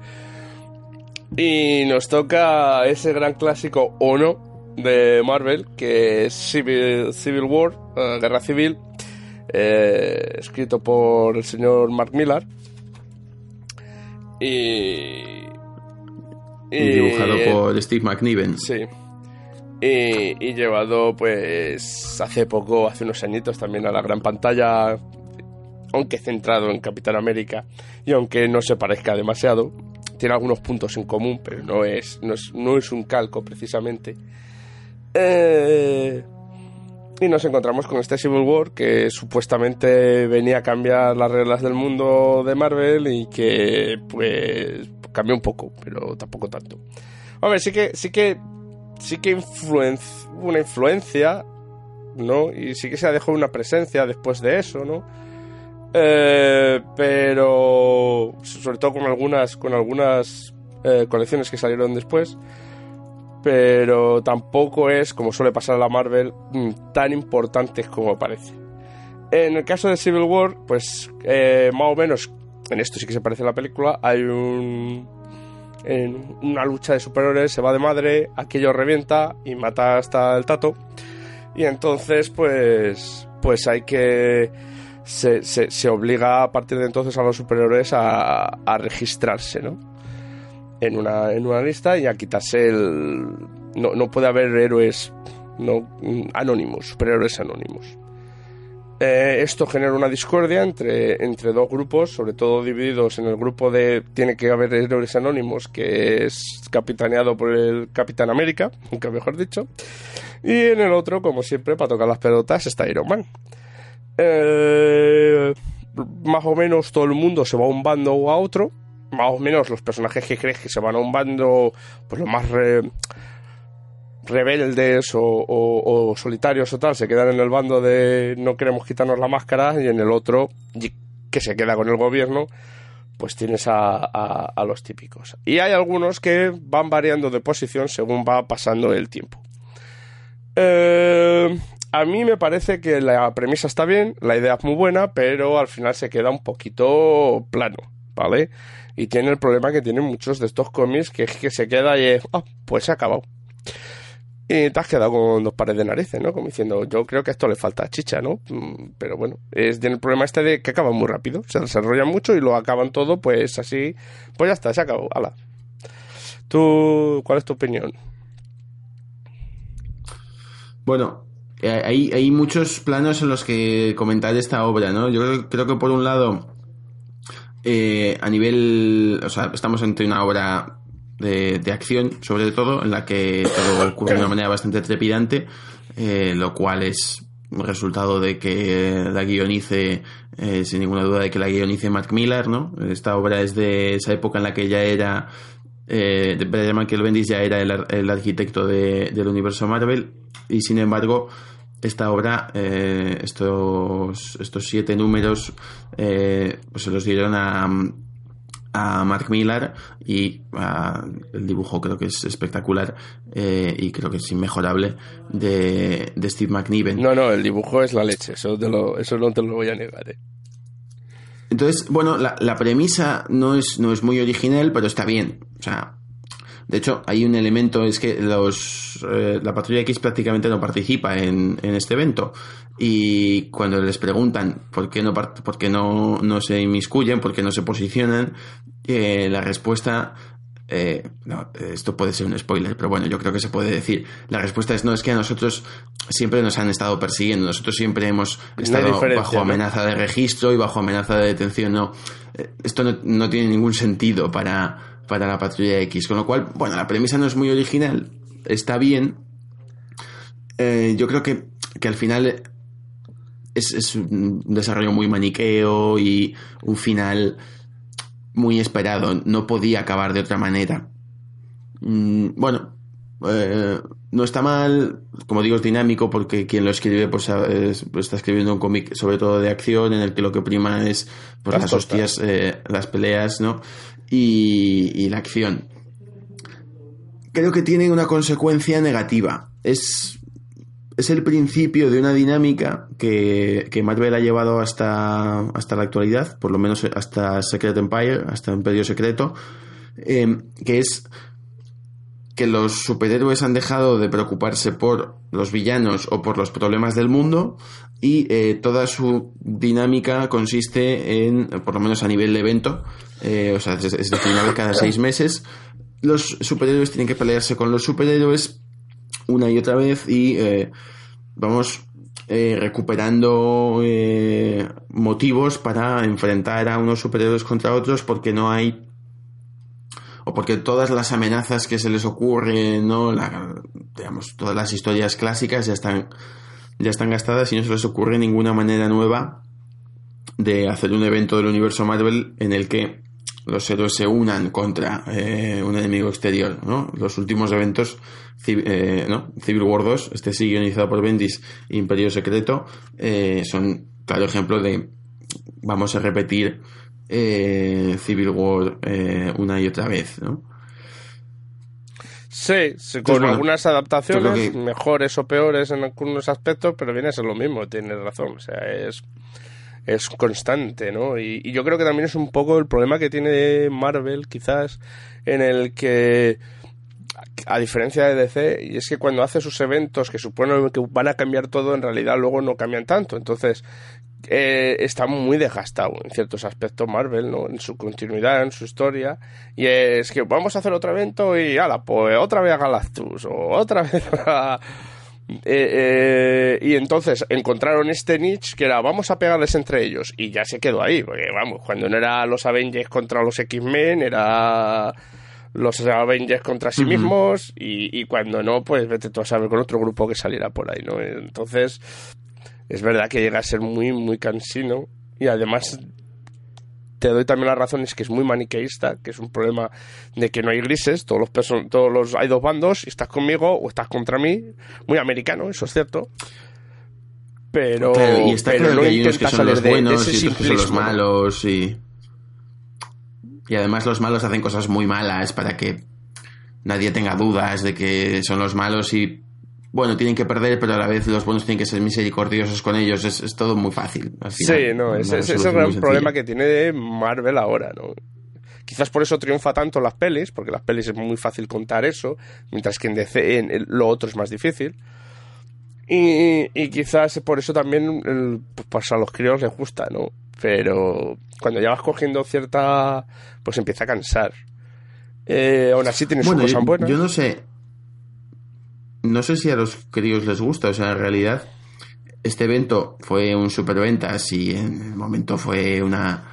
y nos toca ese gran clásico o no de Marvel, que es Civil, Civil War, eh, Guerra Civil, eh, escrito por el señor Mark Millar. Y, Y dibujado por Steve McNiven. Sí. Y, llevado, pues, hace poco, hace unos añitos también a la gran pantalla, aunque centrado en Capitán América, y aunque no se parezca demasiado, tiene algunos puntos en común, pero no es, no es, no es un calco precisamente. Eh, y nos encontramos con este Civil War que supuestamente venía a cambiar las reglas del mundo de Marvel y que pues cambió un poco, pero tampoco tanto. A ver, sí que sí que sí que influenci- una influencia, ¿no? Y sí que se ha dejado una presencia después de eso, ¿no? Eh, pero sobre todo con algunas con algunas eh, colecciones que salieron después pero tampoco es, como suele pasar a la Marvel, mm, tan importante como parece. En el caso de Civil War, pues eh, más o menos, en esto sí que se parece a la película, hay un, en una lucha de superhéroes, se va de madre, aquello revienta y mata hasta el tato. Y entonces, pues, pues hay que... Se, se, se obliga a partir de entonces a los superhéroes a, a registrarse, ¿no? en una, en una lista y a quitarse el... No, no puede haber héroes no, anónimos, superhéroes anónimos. Eh, esto genera una discordia entre, entre dos grupos, sobre todo divididos en el grupo de tiene que haber héroes anónimos, que es capitaneado por el Capitán América, nunca mejor dicho, y en el otro, como siempre, para tocar las pelotas está Iron Man. Eh, más o menos todo el mundo se va a un bando o a otro, más o menos los personajes que crees que se van a un bando, pues los más re- rebeldes o, solitarios o tal, se quedan en el bando de no queremos quitarnos la máscara y en el otro, que se queda con el gobierno, pues tienes a, a- a los típicos. Y hay algunos que van variando de posición según va pasando el tiempo. Eh, a mí me parece que la premisa está bien, la idea es muy buena, pero al final se queda un poquito plano, ¿vale? Y tiene el problema que tienen muchos de estos cómics, que es que se queda y es, ah, pues se ha acabado. Y te has quedado con dos pares de narices, ¿no? Como diciendo, yo creo que a esto le falta chicha, ¿no? Mm, Pero bueno, es, el problema este de que acaban muy rápido. Se desarrollan mucho y lo acaban todo, pues así, pues ya está, se acabó, ala. ¿Tú, cuál es tu opinión? Bueno, eh, hay, hay muchos planos en los que comentar esta obra, ¿no? Yo creo, que por un lado, eh, a nivel, o sea, estamos ante una obra de, de acción, sobre todo, en la que todo ocurre de una manera bastante trepidante, eh, lo cual es resultado de que la guionice, eh, sin ninguna duda de que la guionice Mark Millar, ¿no? Esta obra es de esa época en la que ya era eh, Brian Michael Bendis ya era el, el arquitecto de- del universo Marvel y sin embargo esta obra, eh, estos, estos siete números, eh, pues se los dieron a, a Mark Millar y el dibujo creo que es espectacular eh, y creo que es inmejorable de, de Steve McNiven. No, no, el dibujo es la leche, eso, te lo- eso no te lo voy a negar. ¿eh? Entonces, bueno, la, la premisa no es, no es muy original, pero está bien. O sea, de hecho, hay un elemento, es que los eh, la Patrulla X prácticamente no participa en, en este evento. Y cuando les preguntan por qué no, por qué no, no se inmiscuyen, por qué no se posicionan, eh, la respuesta... eh, no, esto puede ser un spoiler, pero bueno, yo creo que se puede decir. La respuesta es no, es que a nosotros siempre nos han estado persiguiendo, nosotros siempre hemos estado bajo amenaza de registro y bajo amenaza de detención. No, Eh, esto no, no tiene ningún sentido para, para la patrulla X. Con lo cual, bueno, la premisa no es muy original, está bien. Eh, yo creo que, que al final es, es un desarrollo muy maniqueo y un final muy esperado. No podía acabar de otra manera. Mm, bueno, eh, no está mal, como digo, es dinámico porque quien lo escribe pues, es- pues, está escribiendo un cómic sobre todo de acción en el que lo que prima es pues, Las hostias, eh, las peleas, ¿no? Y, y la acción. Creo que tiene una consecuencia negativa. Es, es el principio de una dinámica que, que Marvel ha llevado hasta, hasta la actualidad, por lo menos hasta Secret Empire, hasta Imperio Secreto, eh, que es que los superhéroes han dejado de preocuparse por los villanos o por los problemas del mundo y eh, toda su dinámica consiste en, por lo menos a nivel de evento, eh, o sea, es, es decir, una cada seis meses, los superhéroes tienen que pelearse con los superhéroes una y otra vez y eh, vamos recuperando motivos para enfrentar a unos superhéroes contra otros porque no hay o porque todas las amenazas que se les ocurren, ¿no? La- digamos, todas las historias clásicas ya están, ya están gastadas y no se les ocurre ninguna manera nueva de hacer un evento del universo Marvel en el que los héroes se unan contra eh, un enemigo exterior, ¿no? Los últimos eventos, eh, ¿no? Civil War 2, este sí guionizado por Bendis, Imperio Secreto, eh, son claro ejemplo de vamos a repetir eh, Civil War eh, una y otra vez, ¿no? Sí, con bueno, algunas adaptaciones, que- mejores o peores en algunos aspectos, pero viene a ser lo mismo, tienes razón. O sea, es, es constante, ¿no? Y, y yo creo que también es un poco el problema que tiene Marvel, quizás, en el que, a diferencia de DC, y es que cuando hace sus eventos que suponen que van a cambiar todo, en realidad luego no cambian tanto. Entonces, eh, está muy desgastado en ciertos aspectos Marvel, ¿no? En su continuidad, en su historia. Y es que vamos a hacer otro evento y, ala, pues otra vez a Galactus o otra vez a... Eh, eh, y entonces encontraron este niche que era vamos a pegarles entre ellos y ya se quedó ahí, porque vamos, cuando no era los Avengers contra los X-Men, era los Avengers contra sí mismos y, y cuando no, pues vete tú a saber con otro grupo que saliera por ahí, ¿no? Entonces, es verdad que llega a ser muy, muy cansino y además te doy también la razón es que es muy maniqueísta, que es un problema de que no hay grises, todos los todos los hay dos bandos, y estás conmigo o estás contra mí, muy americano, eso es cierto. Pero, Claro, y está pero claro no que hay unos que intenta son los de- de buenos y otros que son los malos y... Y además los malos hacen cosas muy malas para que nadie tenga dudas de que son los malos y... Bueno, tienen que perder, pero a la vez los buenos tienen que ser misericordiosos con ellos. Es, es todo muy fácil. al final. Sí, no, ese es solución el gran problema que tiene Marvel ahora, ¿no? Quizás por eso triunfa tanto las pelis, porque las pelis es muy fácil contar eso, mientras que en DC en- lo otro es más difícil. Y, y quizás por eso también el- pues a los críos les gusta, ¿no? Pero cuando ya vas cogiendo cierta... pues empieza a cansar. Eh, aún así tiene sus Bueno, cosas buenas. yo no sé. No sé si a los críos les gusta. O sea, en realidad, este evento fue un superventas y en el momento fue una,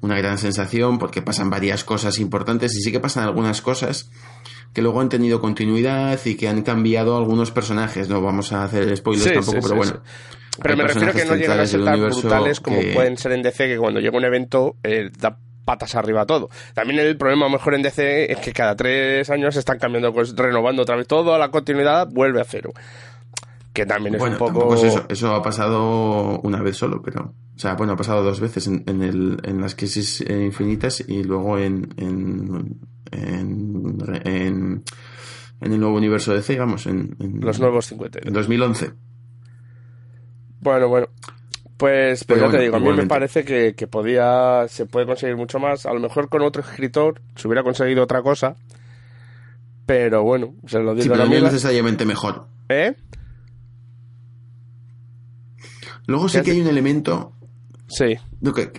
una gran sensación porque pasan varias cosas importantes y sí que pasan algunas cosas que luego han tenido continuidad y que han cambiado algunos personajes. No vamos a hacer spoilers Sí, tampoco, sí, pero sí, bueno. Pero me refiero que no llegan a ser tan brutales como que- pueden ser en DC, que cuando llega un evento eh, da patas arriba todo. También el problema mejor en DC es que cada tres años están cambiando, pues, renovando otra vez todo, la continuidad vuelve a cero. Que también es Bueno, un poco... es eso. Eso ha pasado una vez solo, pero. O sea, bueno, ha pasado dos veces en, en, el, en las crisis eh, infinitas y luego en. en, en, el nuevo universo de DC, vamos, en, Los nuevos 52. en 2011. Bueno, bueno. Pues, pues Pero ya te digo, a mí me parece que, que podía, se puede conseguir mucho más. A lo mejor con otro escritor se hubiera conseguido otra cosa. Pero bueno, se lo Sí, digo pero a no la- necesariamente mejor. ¿Eh? Luego sí ¿Qué que hay un elemento Sí. que,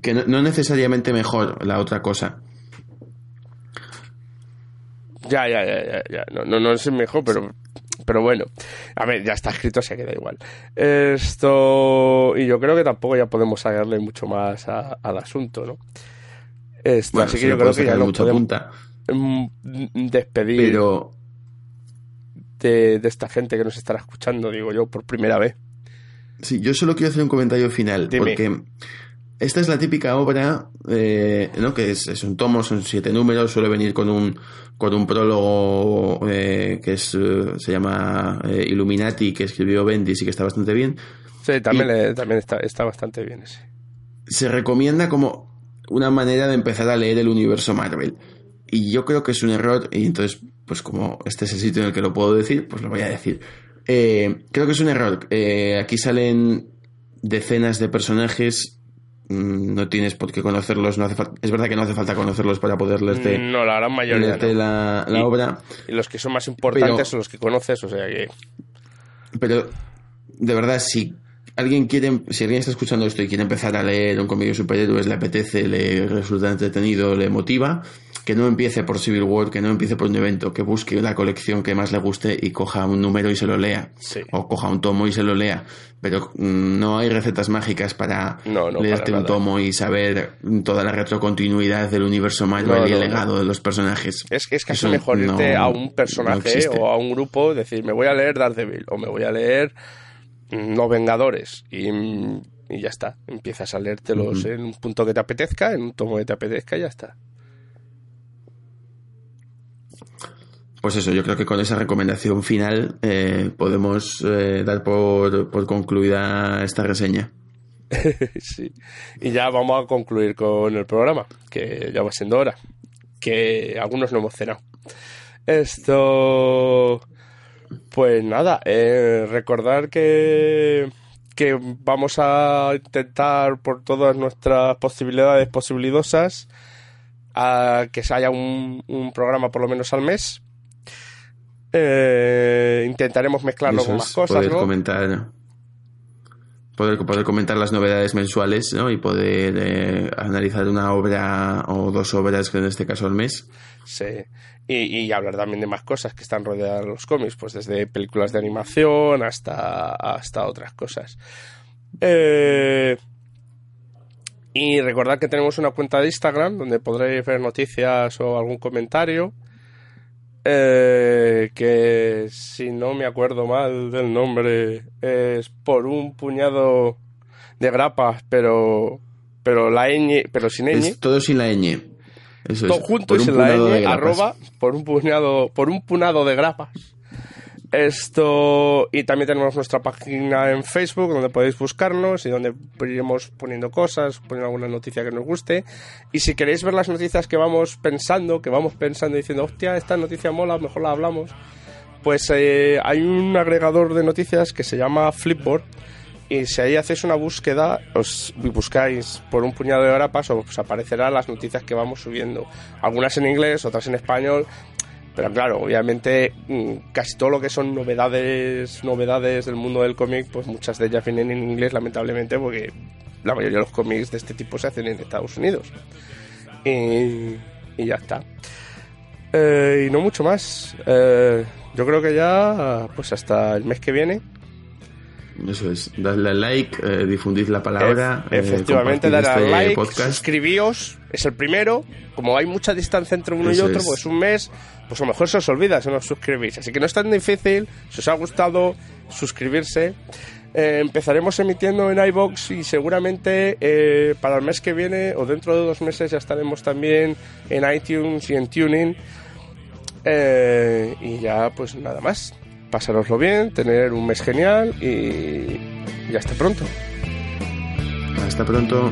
que no, no necesariamente mejor la otra cosa. Ya, ya, ya, ya, ya. No, no, no es el mejor, pero, pero bueno. A ver, ya está escrito, se queda igual. Esto. Y yo creo que tampoco ya podemos hallarle mucho más a- al asunto, ¿no? Esto, Bueno, así que yo creo que ya mucha podemos punta, mm, despedir pero de, de esta gente que nos estará escuchando, digo yo, por primera vez. Sí, yo solo quiero hacer un comentario final, Dime. porque esta es la típica obra, eh, ¿no? Que es, es un tomo, son siete números, suele venir con un, con un prólogo eh, que es, eh, se llama eh, Illuminati, que escribió Bendis y que está bastante bien. Sí, también, le- también está, está bastante bien ese. Se recomienda como una manera de empezar a leer el universo Marvel. Y yo creo que es un error, y entonces, pues como este es el sitio en el que lo puedo decir, pues lo voy a decir. Creo que es un error. Aquí salen decenas de personajes, no tienes por qué conocerlos, no hace es verdad que no hace falta conocerlos para poder leerte, No, la gran mayoría. leerte no. la, la Y- obra, Y los que son más importantes Pero- son los que conoces, o sea que. pero de verdad, si alguien quiere, si alguien está escuchando esto y quiere empezar a leer un cómic de superhéroes, le apetece, le resulta entretenido, le motiva, que no empiece por Civil War, que no empiece por un evento, que busque la colección que más le guste y coja un número y se lo lea. Sí. O coja un tomo y se lo lea. Pero mm, no hay recetas mágicas para No, no, leerte para un tomo y saber toda la retrocontinuidad del universo Marvel No, y no, el no. legado de los personajes. Es es casi Eso mejor no- irte a no un personaje o a un grupo, decir, me voy a leer Daredevil o me voy a leer mm, Los Vengadores y, mm, y ya está. Empiezas a leértelos en un punto que te apetezca, en un tomo que te apetezca y ya está. Pues eso, yo creo que con esa recomendación final eh, podemos eh, dar por, por concluida esta reseña. sí. Y ya vamos a concluir con el programa, que ya va siendo hora. Que algunos no hemos cenado. Esto. Pues nada, eh, recordar que, que vamos a intentar por todas nuestras posibilidades posibilidosas a que se haya un, un programa por lo menos al mes. Eh, intentaremos mezclarlo Eso con más cosas, poder ¿no? comentar poder, poder comentar las novedades mensuales ¿no? y poder eh, analizar una obra o dos obras que en este caso al mes Sí. Y, y hablar también de más cosas que están rodeadas de los cómics, pues desde películas de animación hasta, hasta otras cosas. Eh, y recordad que tenemos una cuenta de Instagram donde podréis ver noticias o algún comentario. Eh, que si no me acuerdo mal del nombre es por un puñado de grapas, pero pero la ñ, pero sin ñ. es todo sin la ñ eso Todo es, junto por y sin la ñ, arroba, por un puñado, por un punado de grapas. Esto, y también tenemos nuestra página en Facebook donde podéis buscarnos y donde iremos poniendo cosas, poniendo alguna noticia que nos guste. Y si queréis ver las noticias que vamos pensando, que vamos pensando diciendo, hostia, esta noticia mola, mejor la hablamos, pues eh, hay un agregador de noticias que se llama Flipboard. Y si ahí hacéis una búsqueda, os buscáis por un puñado de grapas, os aparecerán las noticias que vamos subiendo. Algunas en inglés, otras en español. Pero claro, obviamente mm, casi todo lo que son novedades, novedades del mundo del cómic, pues muchas de ellas vienen en inglés, lamentablemente, porque la mayoría de los cómics de este tipo se hacen en Estados Unidos. Y, y ya está. Eh, y no mucho más. Eh, yo creo que ya, pues hasta el mes que viene. Eso es, dadle like, eh, difundid la palabra. Eh, efectivamente, eh, dadle este like, suscribíos, es el primero. Como hay mucha distancia entre uno y otro, pues un mes, pues a lo mejor se os olvida si no os suscribís. Así que no es tan difícil, si os ha gustado, suscribirse. Eh, empezaremos emitiendo en iBox y seguramente para el mes que viene o dentro de dos meses ya estaremos también en iTunes y en Tuning. Eh, y ya, pues nada más pasaroslo bien, tener un mes genial y, y hasta pronto. Hasta pronto.